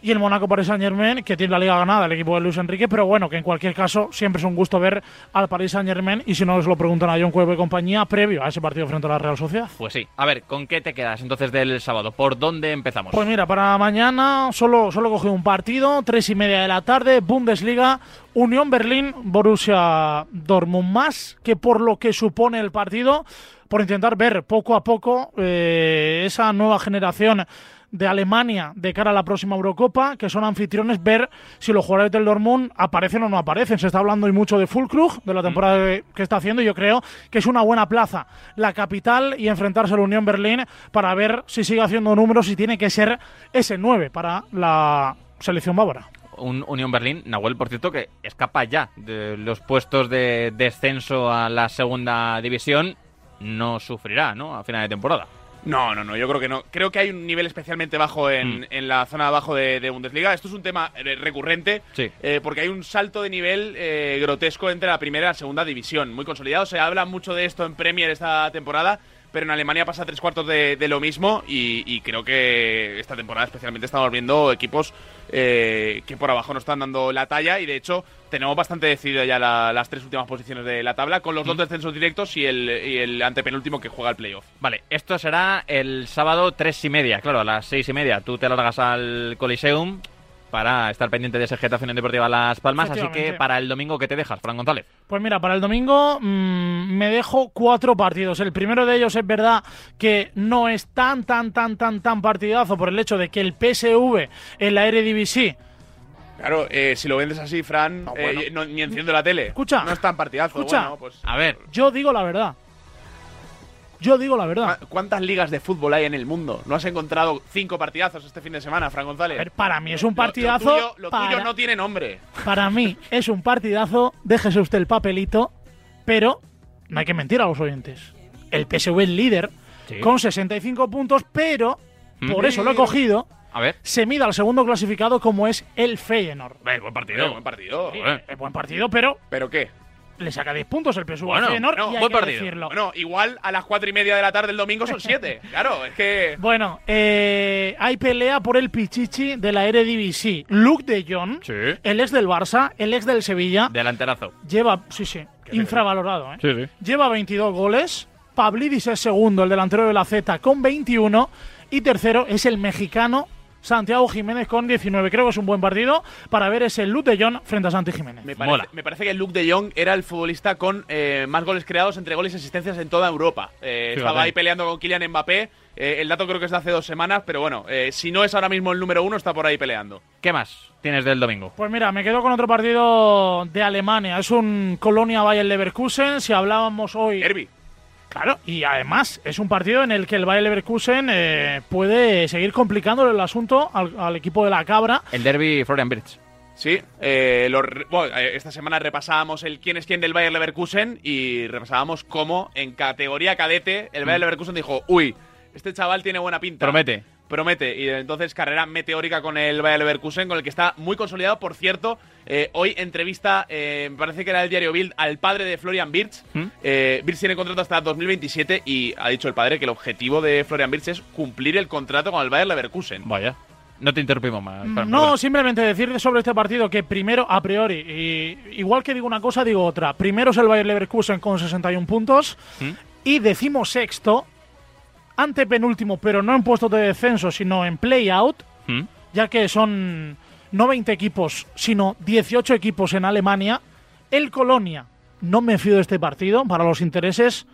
Y el Mónaco Paris Saint Germain, que tiene la liga ganada, el equipo de Luis Enrique, pero bueno, que en cualquier caso siempre es un gusto ver al Paris Saint Germain. Y si no os lo preguntan a John Cuevo y compañía, previo a ese partido frente a la Real Sociedad. Pues sí. A ver, ¿con qué te quedas entonces del sábado? ¿Por dónde empezamos? Pues mira, para mañana solo, solo cogido un partido, tres y media de la tarde, Bundesliga, Unión Berlín, Borussia Dortmund más, que por lo que supone el partido, por intentar ver poco a poco eh, esa nueva generación de Alemania de cara a la próxima Eurocopa, que son anfitriones, ver si los jugadores del Dortmund aparecen o no aparecen. Se está hablando hoy mucho de Fulkrug, de la temporada que- que está haciendo, y yo creo que es una buena plaza la capital y enfrentarse a la Unión Berlín para ver si sigue haciendo números y tiene que ser ese 9 para la selección bávara. Un Unión Berlín, Nahuel, por cierto, que escapa ya de los puestos de descenso a la segunda división, no sufrirá, ¿no? A final de temporada. No, no, no, yo creo que no. Creo que hay un nivel especialmente bajo en, en la zona de abajo de, de Bundesliga. Esto es un tema recurrente, Sí. eh, porque hay un salto de nivel eh, grotesco entre la primera y la segunda división. Muy consolidado, se habla mucho de esto en Premier esta temporada, pero en Alemania pasa tres cuartos de, de lo mismo y, y creo que esta temporada especialmente estamos viendo equipos eh, que por abajo no están dando la talla y de hecho tenemos bastante decidido ya la- las tres últimas posiciones de la tabla, con los dos descensos directos y el, y el antepenúltimo que juega el playoff. Vale, esto será el sábado tres y media, claro, a las seis y media. Tú te largas al Coliseum para estar pendiente de ese Getafe Unión Deportiva Las Palmas, así que para el domingo, ¿qué te dejas, Fran González? Pues mira, para el domingo mm, me dejo cuatro partidos. El primero de ellos es verdad que no es tan, tan, tan, tan, tan partidazo por el hecho de que el PSV en la Eredivisie Claro, eh, si lo vendes así, Fran, eh, no- ni enciendo la tele. Escucha. No es tan partidazo. Escucha. Bueno, pues, A ver, Yo digo la verdad. Yo digo la verdad. ¿cu- ¿cuántas ligas de fútbol hay en el mundo? ¿No has encontrado cinco partidazos este fin de semana, Fran González? A ver, para mí es un partidazo. Lo, tuyo, lo tuyo para- no tiene nombre. Para mí es un partidazo, déjese usted el papelito, pero no hay que mentir a los oyentes. El PSV es líder Sí. con 65 puntos, pero por Mm. eso lo he cogido. A ver. Se mide al segundo clasificado como es el Feyenoord. Eh, buen partido. Eh, buen partido. Sí, es buen partido, pero ¿Pero qué? le saca 10 puntos el PSV Bueno, al Feyenoord no, y hay buen que partido. decirlo. Bueno, igual a las cuatro y media de la tarde el domingo son siete. claro, es que. Bueno, eh, hay pelea por el Pichichi de la Eredivisie. Luke de Jong, Sí. el ex del Barça, el ex del Sevilla, Delanterazo. lleva, sí, sí, infravalorado, ¿eh? Sí, sí. Lleva 22 goles. Pavlidis es segundo, el delantero de la Z, con 21. Y tercero es el mexicano Santiago Jiménez con 19. Creo que es un buen partido para ver ese Luke de Jong frente a Santi Jiménez. Me parece, Mola. me parece que Luke de Jong era el futbolista con eh, más goles creados entre goles y asistencias en toda Europa. Eh, estaba ahí peleando con Kylian Mbappé. Eh, el dato creo que es de hace dos semanas, pero bueno, eh, si no es ahora mismo el número uno, está por ahí peleando. ¿Qué más tienes del domingo? Pues mira, me quedo con otro partido de Alemania. Es un Colonia Bayern Leverkusen. Si hablábamos hoy. Derby. Claro, y además es un partido en el que el Bayer Leverkusen eh, puede seguir complicando el asunto al, al equipo de la cabra. El derby Florian Birch. Sí, eh, lo re- bueno, eh, esta semana repasábamos el quién es quién del Bayer Leverkusen y repasábamos cómo en categoría cadete el Bayer Mm. Leverkusen dijo, uy, este chaval tiene buena pinta. Promete. Promete. Y entonces carrera meteórica con el Bayer Leverkusen, con el que está muy consolidado. Por cierto, eh, hoy entrevista, eh, me parece que era el diario Bild, al padre de Florian Birch. ¿Mm? Eh, Birch tiene contrato hasta 2027 y ha dicho el padre que el objetivo de Florian Birch es cumplir el contrato con el Bayer Leverkusen. Vaya. No te interrumpimos más. Fran, No, perdón. simplemente decir sobre este partido que primero, a priori, y igual que digo una cosa, digo otra. Primero es el Bayer Leverkusen con 61 puntos ¿Mm? y decimos sexto, antepenúltimo, pero no en puestos de descenso, sino en play-out, ¿Mm? ya que son no 20 equipos, sino 18 equipos en Alemania. El Colonia, no me fío de este partido para los intereses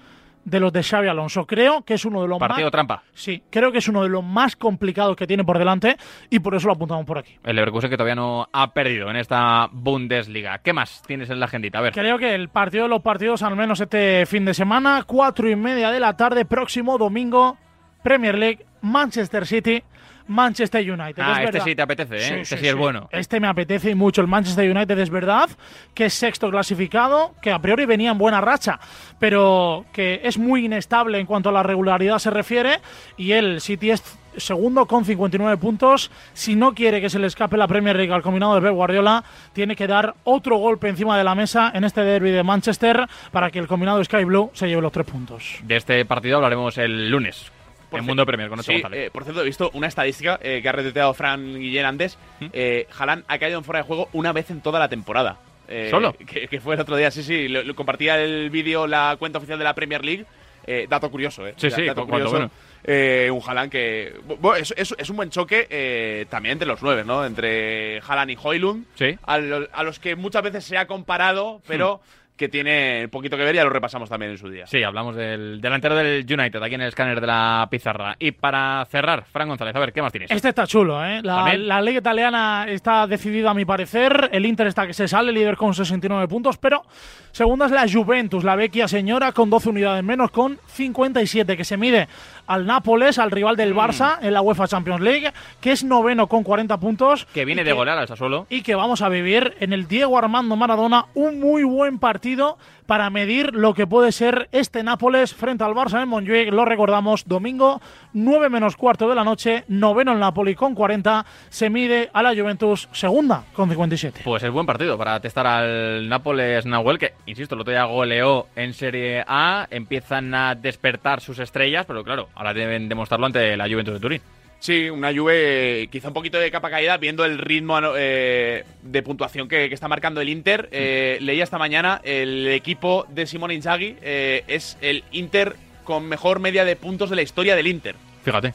de los de Xavi Alonso. Creo que es uno de los Partido más... trampa. Sí, creo que es uno de los más complicados que tiene por delante y por eso lo apuntamos por aquí. El Leverkusen que todavía no ha perdido en esta Bundesliga. ¿Qué más tienes en la agendita? A ver. Creo que el partido de los partidos, al menos este fin de semana, cuatro y media de la tarde, próximo domingo, Premier League, Manchester City, Manchester United. Ah, Es este verdad. sí te apetece, ¿eh? Este sí es bueno. Este me apetece mucho. El Manchester United es verdad que es sexto clasificado, que a priori venía en buena racha, pero que es muy inestable en cuanto a la regularidad se refiere. Y el City es segundo con 59 puntos. Si no quiere que se le escape la Premier League al combinado de Pep Guardiola, tiene que dar otro golpe encima de la mesa en este derby de Manchester para que el combinado Sky Blue se lleve los tres puntos. De este partido hablaremos el lunes. Por en Mundo Premier con Nacho Sí, González. eh, por cierto, he visto una estadística eh, que ha retuiteado Fran Guillén antes. ¿Mm? Eh, Haaland ha caído en fuera de juego una vez en toda la temporada. Eh, ¿Solo? Que, que fue el otro día, sí, sí. Lo, lo compartía el vídeo la cuenta oficial de la Premier League. Eh, dato curioso, ¿eh? Sí, sí, dato curioso. Eh, un Haaland que. Bueno, es, es- es un buen choque eh, también entre los nueve, ¿no? Entre Haaland y Hoylund. Sí. A, lo- a los que muchas veces se ha comparado, pero que tiene poquito que ver, ya lo repasamos también en su día. Sí, hablamos del delantero del United, aquí en el escáner de la pizarra. Y para cerrar, Fran González, a ver, ¿qué más tienes? Este está chulo, ¿eh? La, la liga italiana está decidida a mi parecer. El Inter está que se sale, líder con 69 puntos, pero segunda es la Juventus, la vecchia señora, con 12 unidades menos, con 57, que se mide al Nápoles, al rival Mm. del Barça en la UEFA Champions League, que es noveno con 40 puntos. Que viene de golear al Sassuolo. y que vamos a vivir en el Diego Armando Maradona un muy buen partido para medir lo que puede ser este Nápoles frente al Barça en Montjuic. Lo recordamos, domingo, 9 menos cuarto de la noche, noveno el Napoli con 40, se mide a la Juventus segunda con 57. Pues es buen partido para testar al Nápoles Nahuel, que, insisto, el otro día goleó en Serie A, empiezan a despertar sus estrellas, pero claro, ahora deben demostrarlo ante la Juventus de Turín. Sí, una Juve eh, quizá un poquito de capa caída, viendo el ritmo eh, de puntuación que, que está marcando el Inter. Eh, leía esta mañana, el equipo de Simone Inzaghi eh, es el Inter con mejor media de puntos de la historia del Inter. Fíjate.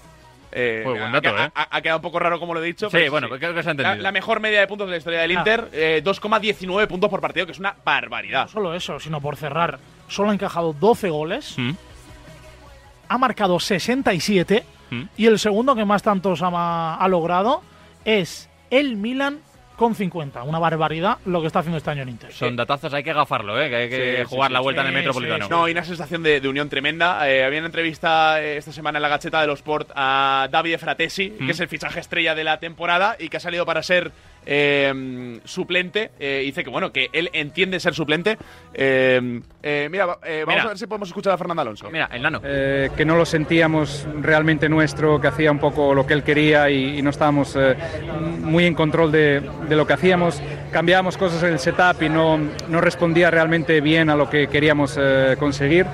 Eh, Muy buen ha- dato, ha, ¿eh? ha- ha quedado un poco raro como lo he dicho. Sí, pero bueno, creo que se ha entendido. La, la mejor media de puntos de la historia del Ah. Inter, eh, 2,19 puntos por partido, que es una barbaridad. No solo eso, sino por cerrar. Solo ha encajado 12 goles, Mm. ha marcado 67 Mm. y el segundo que más tantos ha, ha logrado es el Milan con 50. Una barbaridad lo que está haciendo este año en Inter. Son datazos, hay que gafarlo, ¿eh? que hay que Sí, jugar sí, la sí. vuelta en el Sí, Metropolitano. sí, No, y una sensación de, de unión tremenda. Eh, había una entrevista eh, esta semana en la Gacheta de los Sport a Davide Fratesi, Mm. que es el fichaje estrella de la temporada y que ha salido para ser eh, suplente. Eh, dice que, bueno, que él entiende ser suplente. Eh, eh, mira, eh, vamos Mira. a ver si podemos escuchar a Fernando Alonso. Mira, el nano. Eh, que no lo sentíamos realmente nuestro, que hacía un poco lo que él quería y, y no estábamos eh, muy en control de, de lo que hacíamos. Cambiábamos cosas en el setup y no, no respondía realmente bien a lo que queríamos eh, conseguir.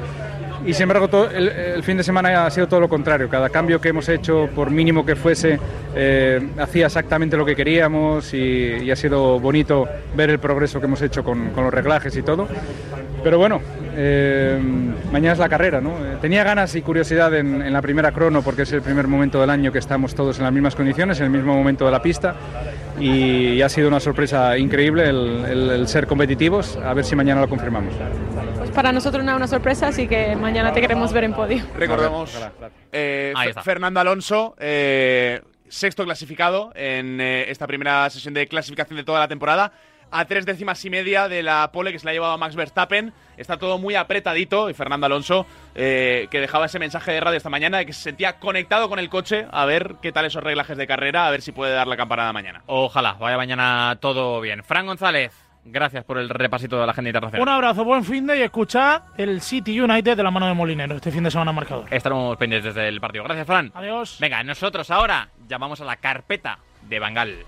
Y sin embargo, el, fin de semana ha sido todo lo contrario. Cada cambio que hemos hecho, por mínimo que fuese, eh, hacía exactamente lo que queríamos y, ha sido bonito ver el progreso que hemos hecho con, los reglajes y todo. Pero bueno, eh, mañana es la carrera, ¿no? Eh, Tenía ganas y curiosidad en, la primera crono porque es el primer momento del año que estamos todos en las mismas condiciones, en el mismo momento de la pista y, ha sido una sorpresa increíble el ser competitivos. A ver si mañana lo confirmamos. Para nosotros una, una sorpresa, así que mañana te queremos ver en podio. Recordemos, eh. Fernando Alonso, eh, sexto clasificado en eh, esta primera sesión de clasificación de toda la temporada. A tres décimas y media de la pole que se la ha llevado Max Verstappen. Está todo muy apretadito. Y Fernando Alonso, eh, que dejaba ese mensaje de radio esta mañana de que se sentía conectado con el coche a ver qué tal esos reglajes de carrera, a ver si puede dar la campanada mañana. Ojalá, vaya mañana todo bien. Fran González, gracias por el repasito de la agenda internacional. Un abrazo, buen fin de y escuchad el City United de la mano de Molinero este fin de semana marcador. Estaremos pendientes del partido. Gracias, Fran. Adiós. Venga, nosotros ahora llamamos a la carpeta de Bangal.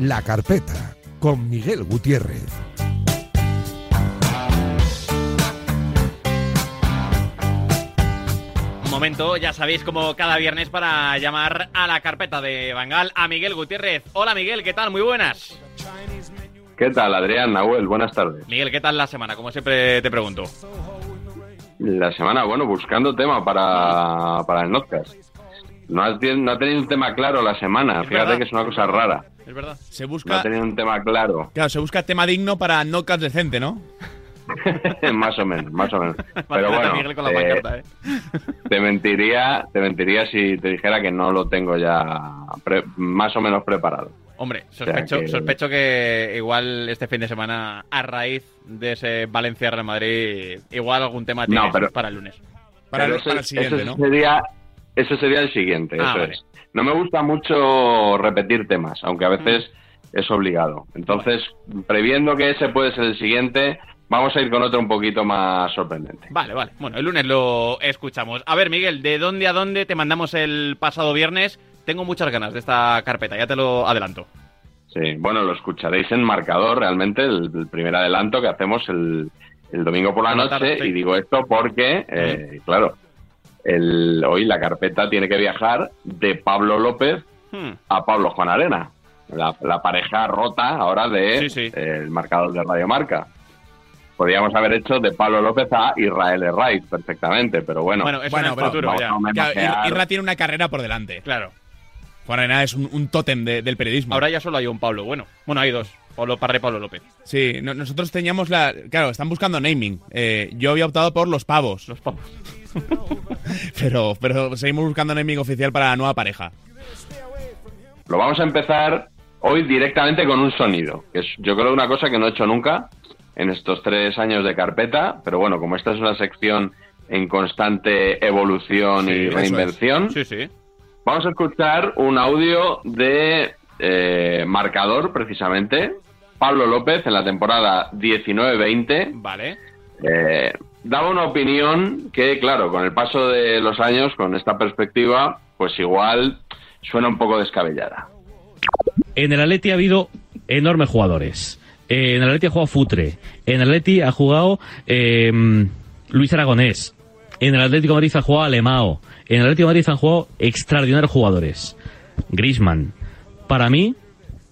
La carpeta con Miguel Gutiérrez. Momento, ya sabéis, como cada viernes para llamar a la carpeta de Bangal a Miguel Gutiérrez. Hola Miguel, ¿qué tal? Muy buenas. ¿Qué tal, Adrián, Nahuel? Buenas tardes. Miguel, ¿qué tal la semana? Como siempre te pregunto. La semana, bueno, buscando tema para, para el podcast. No ha, no ha tenido un tema claro la semana. Fíjate verdad. que es una cosa rara. Es verdad. Se No busca, ha tenido un tema claro. claro, se busca tema digno para Knockout decente, ¿no? más o menos, más o menos. Pero bueno, Miguel con la eh, pancarta, ¿eh? te mentiría, te mentiría si te dijera que no lo tengo ya pre- más o menos preparado. Hombre, sea sospecho, que- sospecho que igual este fin de semana, a raíz de ese Valencia-Real Madrid, igual algún tema No, tienes pero- para el lunes. Pero ese- ese Sería, ese sería el siguiente. Ah, eso vale. es. No me gusta mucho repetir temas, aunque a veces es obligado. Entonces, previendo que ese puede ser el siguiente, vamos a ir con otro un poquito más sorprendente. Vale, vale. Bueno, el lunes lo escuchamos. A ver, Miguel, ¿de dónde a dónde te mandamos el pasado viernes? Tengo muchas ganas de esta carpeta, ya te lo adelanto. Sí, bueno, lo escucharéis en marcador realmente, el, el primer adelanto que hacemos el, el domingo por la noche. tarde, sí. Y digo esto porque, eh, claro, el, hoy la carpeta tiene que viajar de Pablo López Hmm. a Pablo Juan Arena. La, la pareja rota ahora de el marcador de Radio Marca. Podríamos haber hecho de Pablo López a Israel Herraiz perfectamente, pero bueno. Bueno, pero vamos a homenajear- Claro, Irra tiene una carrera por delante. Claro. Juan Arena es un, un tótem de- del periodismo. Ahora ya solo hay un Pablo. Bueno, bueno, hay dos. Pablo Parra y Pablo López. Sí, no- nosotros teníamos la. Claro, están buscando naming. Eh, yo había optado por los pavos. Los pavos. pero, pero seguimos buscando naming oficial para la nueva pareja. Lo vamos a empezar hoy directamente con un sonido, que es yo creo una cosa que no he hecho nunca en estos tres años de carpeta, pero bueno, como esta es una sección en constante evolución y reinvención, Sí, sí. vamos a escuchar un audio de eh, marcador, precisamente, Pablo López en la temporada 19-20. Vale. Eh, daba una opinión que, claro, con el paso de los años, con esta perspectiva, pues igual suena un poco descabellada. En el Atleti ha habido enormes jugadores. Eh, en el Atleti ha jugado Futre. En el Atleti ha jugado eh, Luis Aragonés. En el Atlético de Madrid ha jugado Alemao. En el Atlético de Madrid han jugado extraordinarios jugadores. Grisman. Para mí,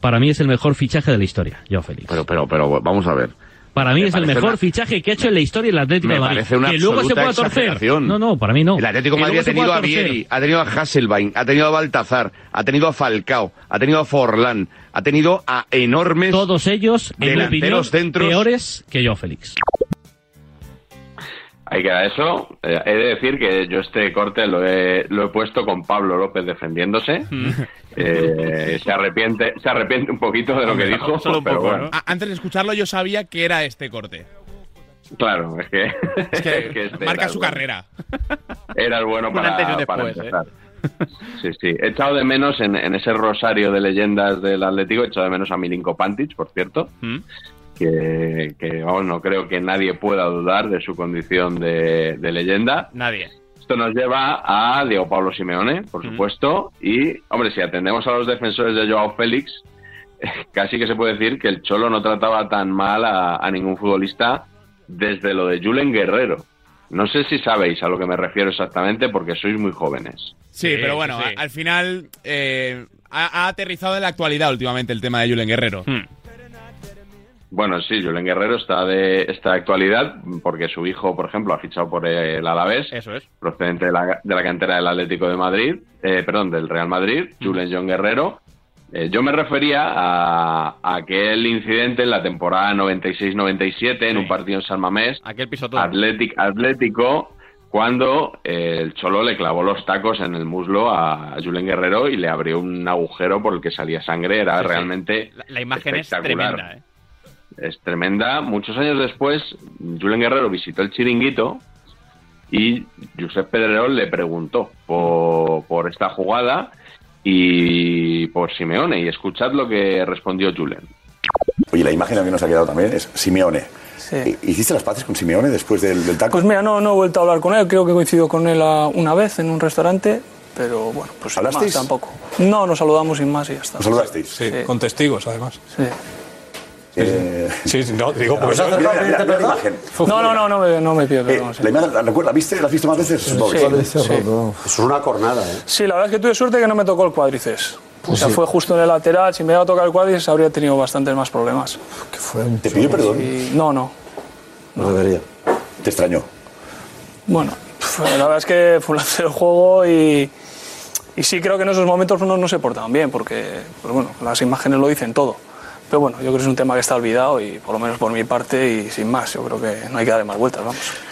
para mí es el mejor fichaje de la historia, Joao Félix. Pero, pero, pero, vamos a ver. Para mí Me es el mejor una- fichaje que ha hecho en la historia el Atlético Me de Madrid. parece una que luego se pueda torcer. No, no, para mí no. El Atlético de Madrid ha tenido a. Vieri, ha tenido a Hasselbaink, ha tenido a Baltazar, ha tenido a Falcao, ha tenido a Forlán, ha tenido a enormes Todos ellos, en mi opinión, delanteros centros. peores que Joao Félix. Ahí queda eso. Eh, he de decir que yo este corte lo he, lo he puesto con Pablo López defendiéndose. Eh, se arrepiente se arrepiente un poquito de lo que dijo, pero bueno. A- Antes de escucharlo yo sabía que era este corte. Claro, es que, Es que que este marca su bueno. carrera. Era el bueno Un para, antes y un para después, ¿eh? empezar. Sí, sí. He echado de menos en, en ese rosario de leyendas del Atlético, he echado de menos a Milinko Pantic, por cierto. Mm. Que, que, vamos, no creo que nadie pueda dudar de su condición de, de leyenda. Nadie. Esto nos lleva a Diego Pablo Simeone, por supuesto, y, hombre, si atendemos a los defensores de Joao Félix, casi que se puede decir que el Cholo no trataba tan mal a, a ningún futbolista desde lo de Julen Guerrero. No sé si sabéis a lo que me refiero exactamente porque sois muy jóvenes. Sí, pero bueno, al final eh, ha, ha aterrizado en la actualidad últimamente el tema de Julen Guerrero. Bueno, sí, Julen Guerrero está de esta actualidad porque su hijo, por ejemplo, ha fichado por el Alavés. Eso es. procedente de la, de la cantera del Atlético de Madrid, eh, perdón, del Real Madrid, Julen John Guerrero. Eh, yo me refería a, a aquel incidente en la temporada 96-97 en un partido en San Mamés, Aquel pisotón. Atlético, Atlético cuando eh, el Cholo le clavó los tacos en el muslo a Julen Guerrero y le abrió un agujero por el que salía sangre. Era Sí, sí. realmente La, la imagen es espectacular. tremenda, ¿eh? Es tremenda. Muchos años después, Julen Guerrero visitó el chiringuito y Josep Pedrerol le preguntó por, por esta jugada y por Simeone. Y escuchad lo que respondió Julen. Oye, la imagen a mí nos ha quedado también es Simeone. ¿Hiciste las paces con Simeone después del, del taco? Pues mira, no, no he vuelto a hablar con él, creo que coincido con él a- una vez en un restaurante, pero bueno, pues sin ¿Hablasteis? más tampoco. No, nos saludamos sin más y ya está. ¿Os saludasteis? Sí, con testigos además. Sí. Eh, Sí, sí, no, digo, ¿Os porque imagen. No, no, no, no me, no me pido Eh, perdón. sí. la imagen, ¿la, recuerda? ¿La viste? ¿La has visto más veces? Sí, sí. Eso es una cornada, ¿eh? Sí, la verdad es que tuve suerte que no me tocó el cuádriceps. o Pues sea, sí. fue justo en el lateral. Si me iba a tocar el cuádriceps habría tenido bastantes más problemas. ¿Te pidió perdón? Y- no, no. No debería. ¿Te extrañó? Bueno, la verdad es que fue un lance del juego y, y sí creo que en esos momentos no, no se portaban bien porque, pues bueno, las imágenes lo dicen todo. Pero bueno, yo creo que es un tema que está olvidado y por lo menos por mi parte y sin más, yo creo que no hay que darle más vueltas, vamos.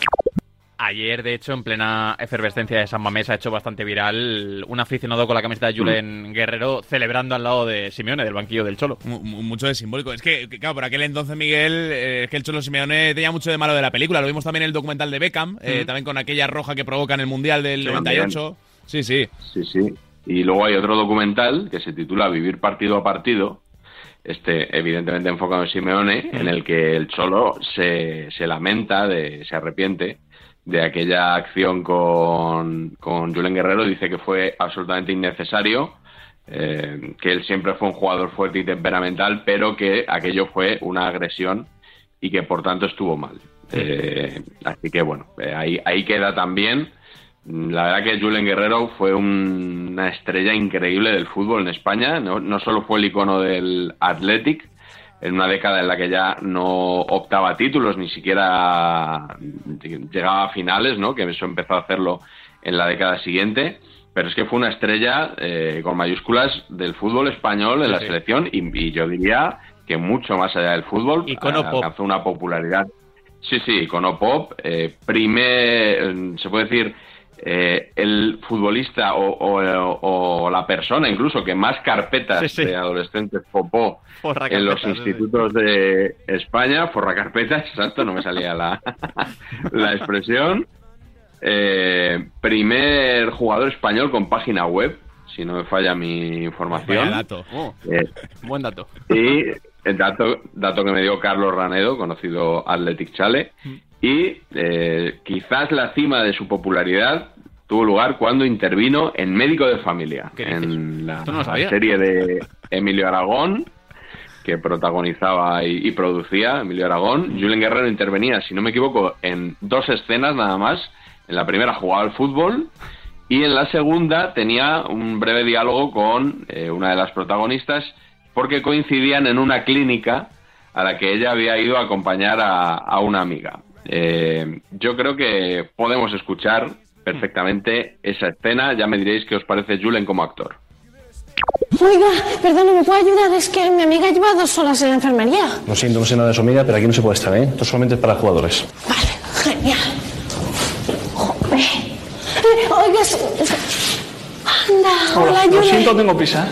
Ayer, de hecho, en plena efervescencia de San Mamés, ha hecho bastante viral un aficionado con la camiseta de Julen Guerrero celebrando al lado de Simeone, del banquillo del Cholo. Mu- mu- Mucho de simbólico. Es que, claro, por aquel entonces, Miguel, eh, es que el Cholo Simeone tenía mucho de malo de la película. Lo vimos también en el documental de Beckham, eh, Mm. también con aquella roja que provoca en el Mundial del Sí, 98. Sí, sí. Sí, sí. Y luego hay otro documental que se titula Vivir partido a partido, este evidentemente enfocado en Simeone, en el que el Cholo se, se lamenta, de, se arrepiente de aquella acción con, con Julen Guerrero, dice que fue absolutamente innecesario, eh, que él siempre fue un jugador fuerte y temperamental, pero que aquello fue una agresión y que por tanto estuvo mal. Eh, así que bueno, eh, ahí, ahí queda también. La verdad que Julen Guerrero fue un- una estrella increíble del fútbol en España. No, no solo fue el icono del Athletic, en una década en la que ya no optaba a títulos, ni siquiera llegaba a finales, ¿no? que eso empezó a hacerlo en la década siguiente. Pero es que fue una estrella eh, con mayúsculas del fútbol español en Sí, la sí. selección y, y yo diría que mucho más allá del fútbol Icono eh, pop. alcanzó una popularidad. Sí, sí, icono pop. Eh, primer, eh, se puede decir, eh, el futbolista o, o- o la persona incluso que más carpetas Sí, sí. de adolescentes popó en los sí, institutos de España, forra carpetas, exacto, no me salía la, la expresión. Eh, primer jugador español con página web, si no me falla mi información. Dato. Oh, Eh, buen dato. y el dato, dato que me dio Carlos Ranedo, conocido Athletic Chale, y eh, quizás la cima de su popularidad tuvo lugar cuando intervino en Médico de Familia, en la no sabía. serie de Emilio Aragón, que protagonizaba y, y producía Emilio Aragón. Julen Guerrero intervenía, si no me equivoco, en dos escenas nada más. En la primera jugaba al fútbol y en la segunda tenía un breve diálogo con eh, una de las protagonistas porque coincidían en una clínica a la que ella había ido a acompañar a, a una amiga. Eh, yo creo que podemos escuchar perfectamente esa escena. Ya me diréis qué os parece Julen como actor. Oiga, perdón, ¿me puede ayudar? Es que mi amiga lleva dos horas en la enfermería. Lo siento, no sé nada de su amiga, pero aquí no se puede estar, ¿eh? Esto solamente es para jugadores. Genial. Joder. Eh, Oiga, Anda, hola, lo Yule. siento, tengo prisa.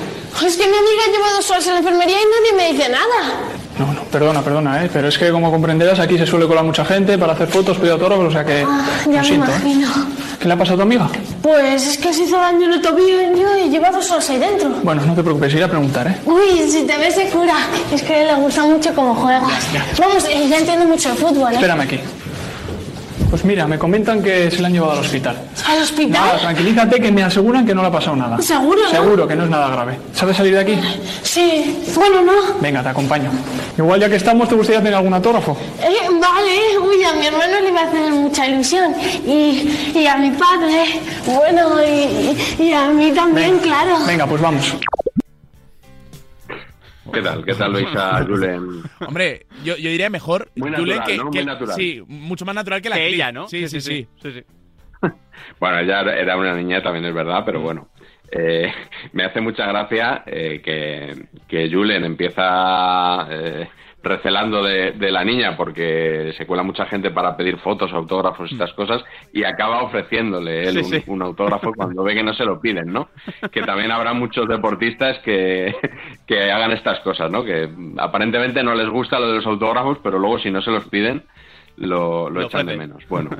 Es que mi amiga lleva dos horas en la enfermería y nadie me dice nada. No, no, perdona, perdona, ¿eh? Pero es que, como comprenderás, aquí se suele colar mucha gente para hacer fotos, pedir autógrafos, o sea que... Ah, ya lo me siento, ¿eh? imagino. ¿Qué le ha pasado a tu amiga? Pues es que se hizo daño en el tobillo y lleva dos horas ahí dentro. Bueno, no te preocupes, iré a preguntar, ¿eh? Uy, si te ves se cura. Es que le gusta mucho cómo juegas. Vamos, eh, ya entiendo mucho de fútbol, ¿eh? Espérame aquí. Pues mira, me comentan que se la han llevado al hospital. ¿Al hospital? Nada, tranquilízate que me aseguran que no le ha pasado nada. ¿Seguro, no? Seguro que no es nada grave. ¿Sabes salir de aquí? Sí, bueno, no. Venga, te acompaño. Igual ya que estamos, ¿te gustaría tener algún autógrafo? Eh, vale, uy, a mi hermano le va a hacer mucha ilusión. Y, y a mi padre, bueno, y, y a mí también, claro. Venga, pues vamos. ¿Qué tal? ¿Qué tal veis a Julen? Hombre, yo, yo diría mejor Muy Julen, natural, que, ¿no? Muy que- natural. Sí, mucho más natural que la Que ella, ¿no? Sí, sí, sí. Bueno, ella era una niña, también es verdad, pero bueno. Eh, me hace mucha gracia eh, que, que Julen empieza eh, recelando de, de la niña porque se cuela mucha gente para pedir fotos, autógrafos y estas cosas y acaba ofreciéndole él Sí, un, sí. un autógrafo cuando ve que no se lo piden, ¿no? Que también habrá muchos deportistas que, que hagan estas cosas, ¿no? Que aparentemente no les gusta lo de los autógrafos, pero luego si no se los piden lo, lo Lo echan de menos. Bueno,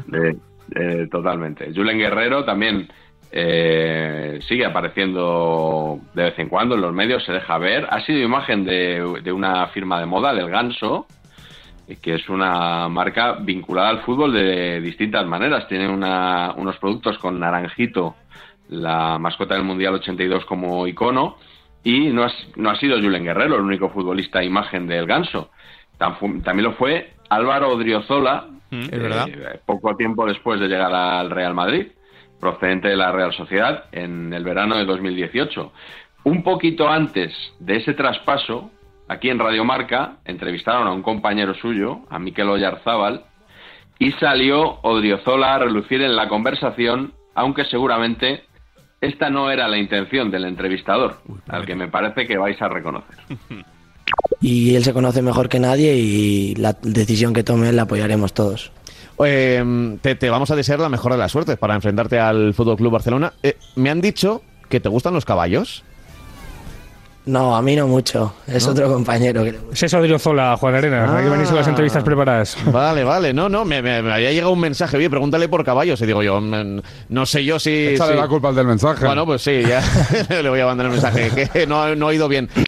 eh, totalmente. Julen Guerrero también eh, sigue apareciendo de vez en cuando en los medios, se deja ver. Ha sido imagen de, de una firma de moda, del Ganso, que es una marca vinculada al fútbol de distintas maneras. Tiene una- unos productos con Naranjito, la mascota del Mundial 82 como icono, y no, has- no ha sido Julen Guerrero el único futbolista imagen del Ganso. También lo fue Álvaro Odriozola, Es verdad. eh, poco tiempo después de llegar al Real Madrid, procedente de la Real Sociedad, en el verano de 2018. Un poquito antes de ese traspaso, aquí en Radio Marca, entrevistaron a un compañero suyo, a Miquel Oyarzábal, y salió Odriozola a relucir en la conversación, aunque seguramente esta no era la intención del entrevistador, al que me parece que vais a reconocer. y él se conoce mejor que nadie y la decisión que tome la apoyaremos todos. Eh, te, te vamos a desear la mejor de las suertes para enfrentarte al Fútbol Club Barcelona. Eh, me han dicho que te gustan los caballos. No, a mí no mucho, es ¿No? otro compañero que le Es eso Odriozola, Juan Arena. Aquí venís con las entrevistas preparadas. Vale, vale. No, no, me, me- me había llegado un mensaje. Oye, pregúntale por caballos. Y digo yo, mm, no sé yo si... Échale si- la culpa al del mensaje. Bueno, pues sí, ya le voy a mandar el mensaje. Que no, no he oído bien.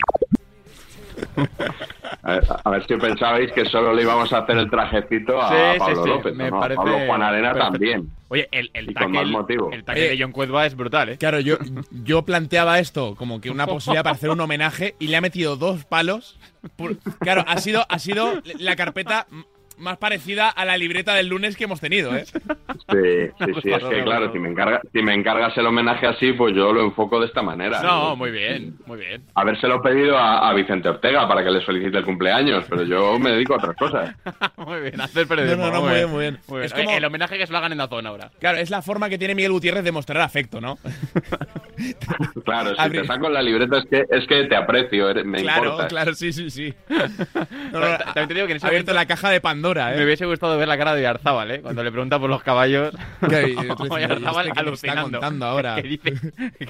A ver, a ver si pensabais que solo le íbamos a hacer el trajecito a Sí, Pablo sí, López. me ¿no? A parece Pablo Juan Arena perfecto. también. Oye, el, el Y con más motivo. el tackle de John Cuezba es brutal, ¿eh? Claro, yo, yo planteaba esto como que una posibilidad para hacer un homenaje y le ha metido dos palos. Por- claro, ha sido, ha sido la carpeta más parecida a la libreta del lunes que hemos tenido, ¿eh? Sí, sí, sí. Es que claro, si me, encarga, si me encargas el homenaje así, pues yo lo enfoco de esta manera. No, muy bien, muy bien. Habérselo pedido a, a Vicente Ortega para que les felicite el cumpleaños, pero yo me dedico a otras cosas. muy bien, hacer periodismo. No, no, no, muy bien, muy bien. Muy bien. Es como- El homenaje que se lo hagan en la zona ahora. Claro, es la forma que tiene Miguel Gutiérrez de mostrar afecto, ¿no? Claro, si Abrir- te saco la libreta es que, es que te aprecio, eres- me claro, importa. claro, sí, sí, sí. No, ta- también te digo que en ese ha abierto momento la caja de Pandora, ¿eh? Me hubiese gustado ver la cara de Yarzábal, ¿eh? Cuando le pregunta por los caballos. Yarzábal ¿este qué me está alucinando. contando ahora? ¿Qué dice,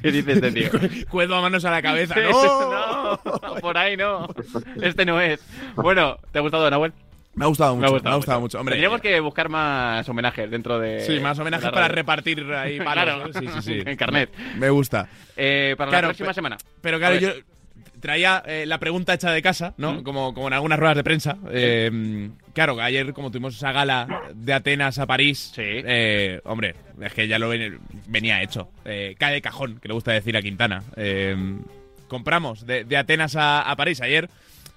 ¿Qué dice este tío? Cuedo a manos a la cabeza. ¡No! no, por ahí no. Este no es. Bueno, ¿te ha gustado, Nahuel? Me ha gustado mucho, Me ha gustado, me ha gustado mucho. Hombre, Tendríamos que buscar más homenajes dentro de. Sí, más homenajes para repartir ahí palos. Claro. ¿eh? Sí, sí, sí. En carnet. Me gusta. Eh, para Claro, la próxima semana. Pero claro, yo traía eh, la pregunta hecha de casa, ¿no? Como, como en algunas ruedas de prensa. Eh, claro, ayer como tuvimos esa gala de Atenas a París, eh, hombre, es que ya lo ven- venía hecho. Eh, cae de cajón, que le gusta decir a Quintana. Eh, compramos de, de Atenas a, a París ayer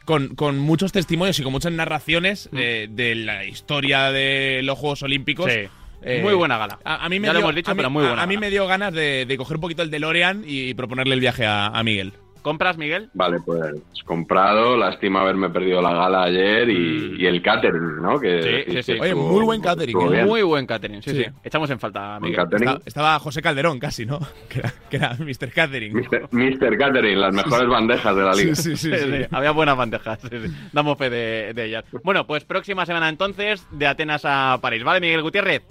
con, con muchos testimonios y con muchas narraciones eh, de la historia de los Juegos Olímpicos. Sí. Eh, Muy buena gala. A, a mí me Ya lo dio, hemos dicho, a mí- pero muy buena A, mí me dio ganas de, de coger un poquito el DeLorean y proponerle el viaje a, a Miguel. ¿Compras, Miguel? Vale, pues comprado. Lástima haberme perdido la gala ayer y, y el catering, ¿no? Que Mm. Sí, sí, sí. Oye, muy buen catering, ¿eh? Muy buen catering, sí, sí. Sí. Echamos en falta, Miguel. estaba José Calderón casi, ¿no? Que era, que era Mr. Catering. Mr. Mr. Catering, las mejores bandejas de la liga. Sí, sí, sí. Sí, sí. sí, Había buenas bandejas. sí, sí. Damos fe de, de ellas. Bueno, pues próxima semana entonces, de Atenas a París. ¿Vale, Miguel Gutiérrez?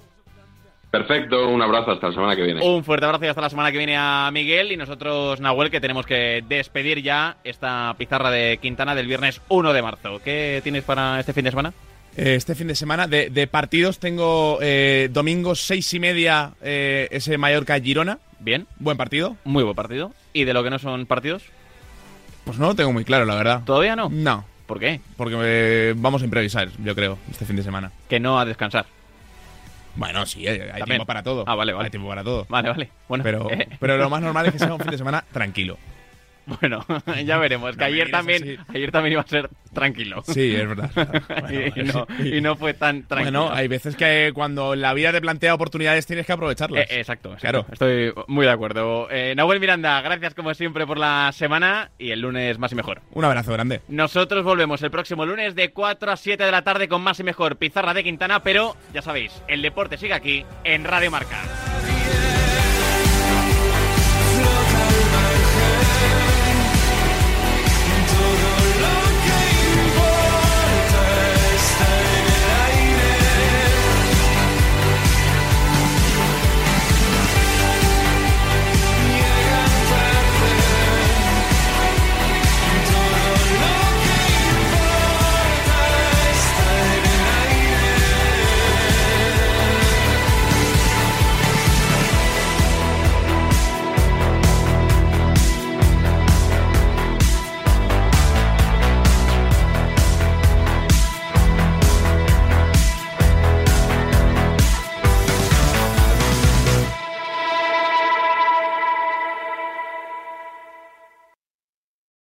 Perfecto, un abrazo hasta la semana que viene. Un fuerte abrazo y hasta la semana que viene a Miguel y nosotros, Nahuel, que tenemos que despedir ya esta pizarra de Quintana del viernes 1 de marzo. ¿Qué tienes para este fin de semana? Eh, Este fin de semana de, de partidos tengo eh, domingo seis y media eh, ese Mallorca-Girona. Bien. Buen partido. Muy buen partido. ¿Y de lo que no son partidos? Pues no lo tengo muy claro, la verdad. ¿Todavía no? No. ¿Por qué? Porque eh, vamos a improvisar, yo creo, este fin de semana. Que no a descansar. Bueno, sí, hay, hay tiempo para todo. Ah, vale, vale. Hay tiempo para todo. Vale, vale. Bueno, Pero, pero lo más normal es que sea un fin de semana tranquilo. Bueno, ya veremos. Que No ayer también, ayer también iba a ser tranquilo. Sí, es verdad. y, no, y no fue tan tranquilo. Bueno, hay veces que cuando la vida te plantea oportunidades tienes que aprovecharlas. Eh, exacto, exacto. Claro. Estoy muy de acuerdo. Eh, Nahuel Miranda, gracias como siempre por la semana y el lunes más y mejor. Un abrazo grande. Nosotros volvemos el próximo lunes de 4 a 7 de la tarde con más y mejor pizarra de Quintana, pero ya sabéis, el deporte sigue aquí en Radio Marca.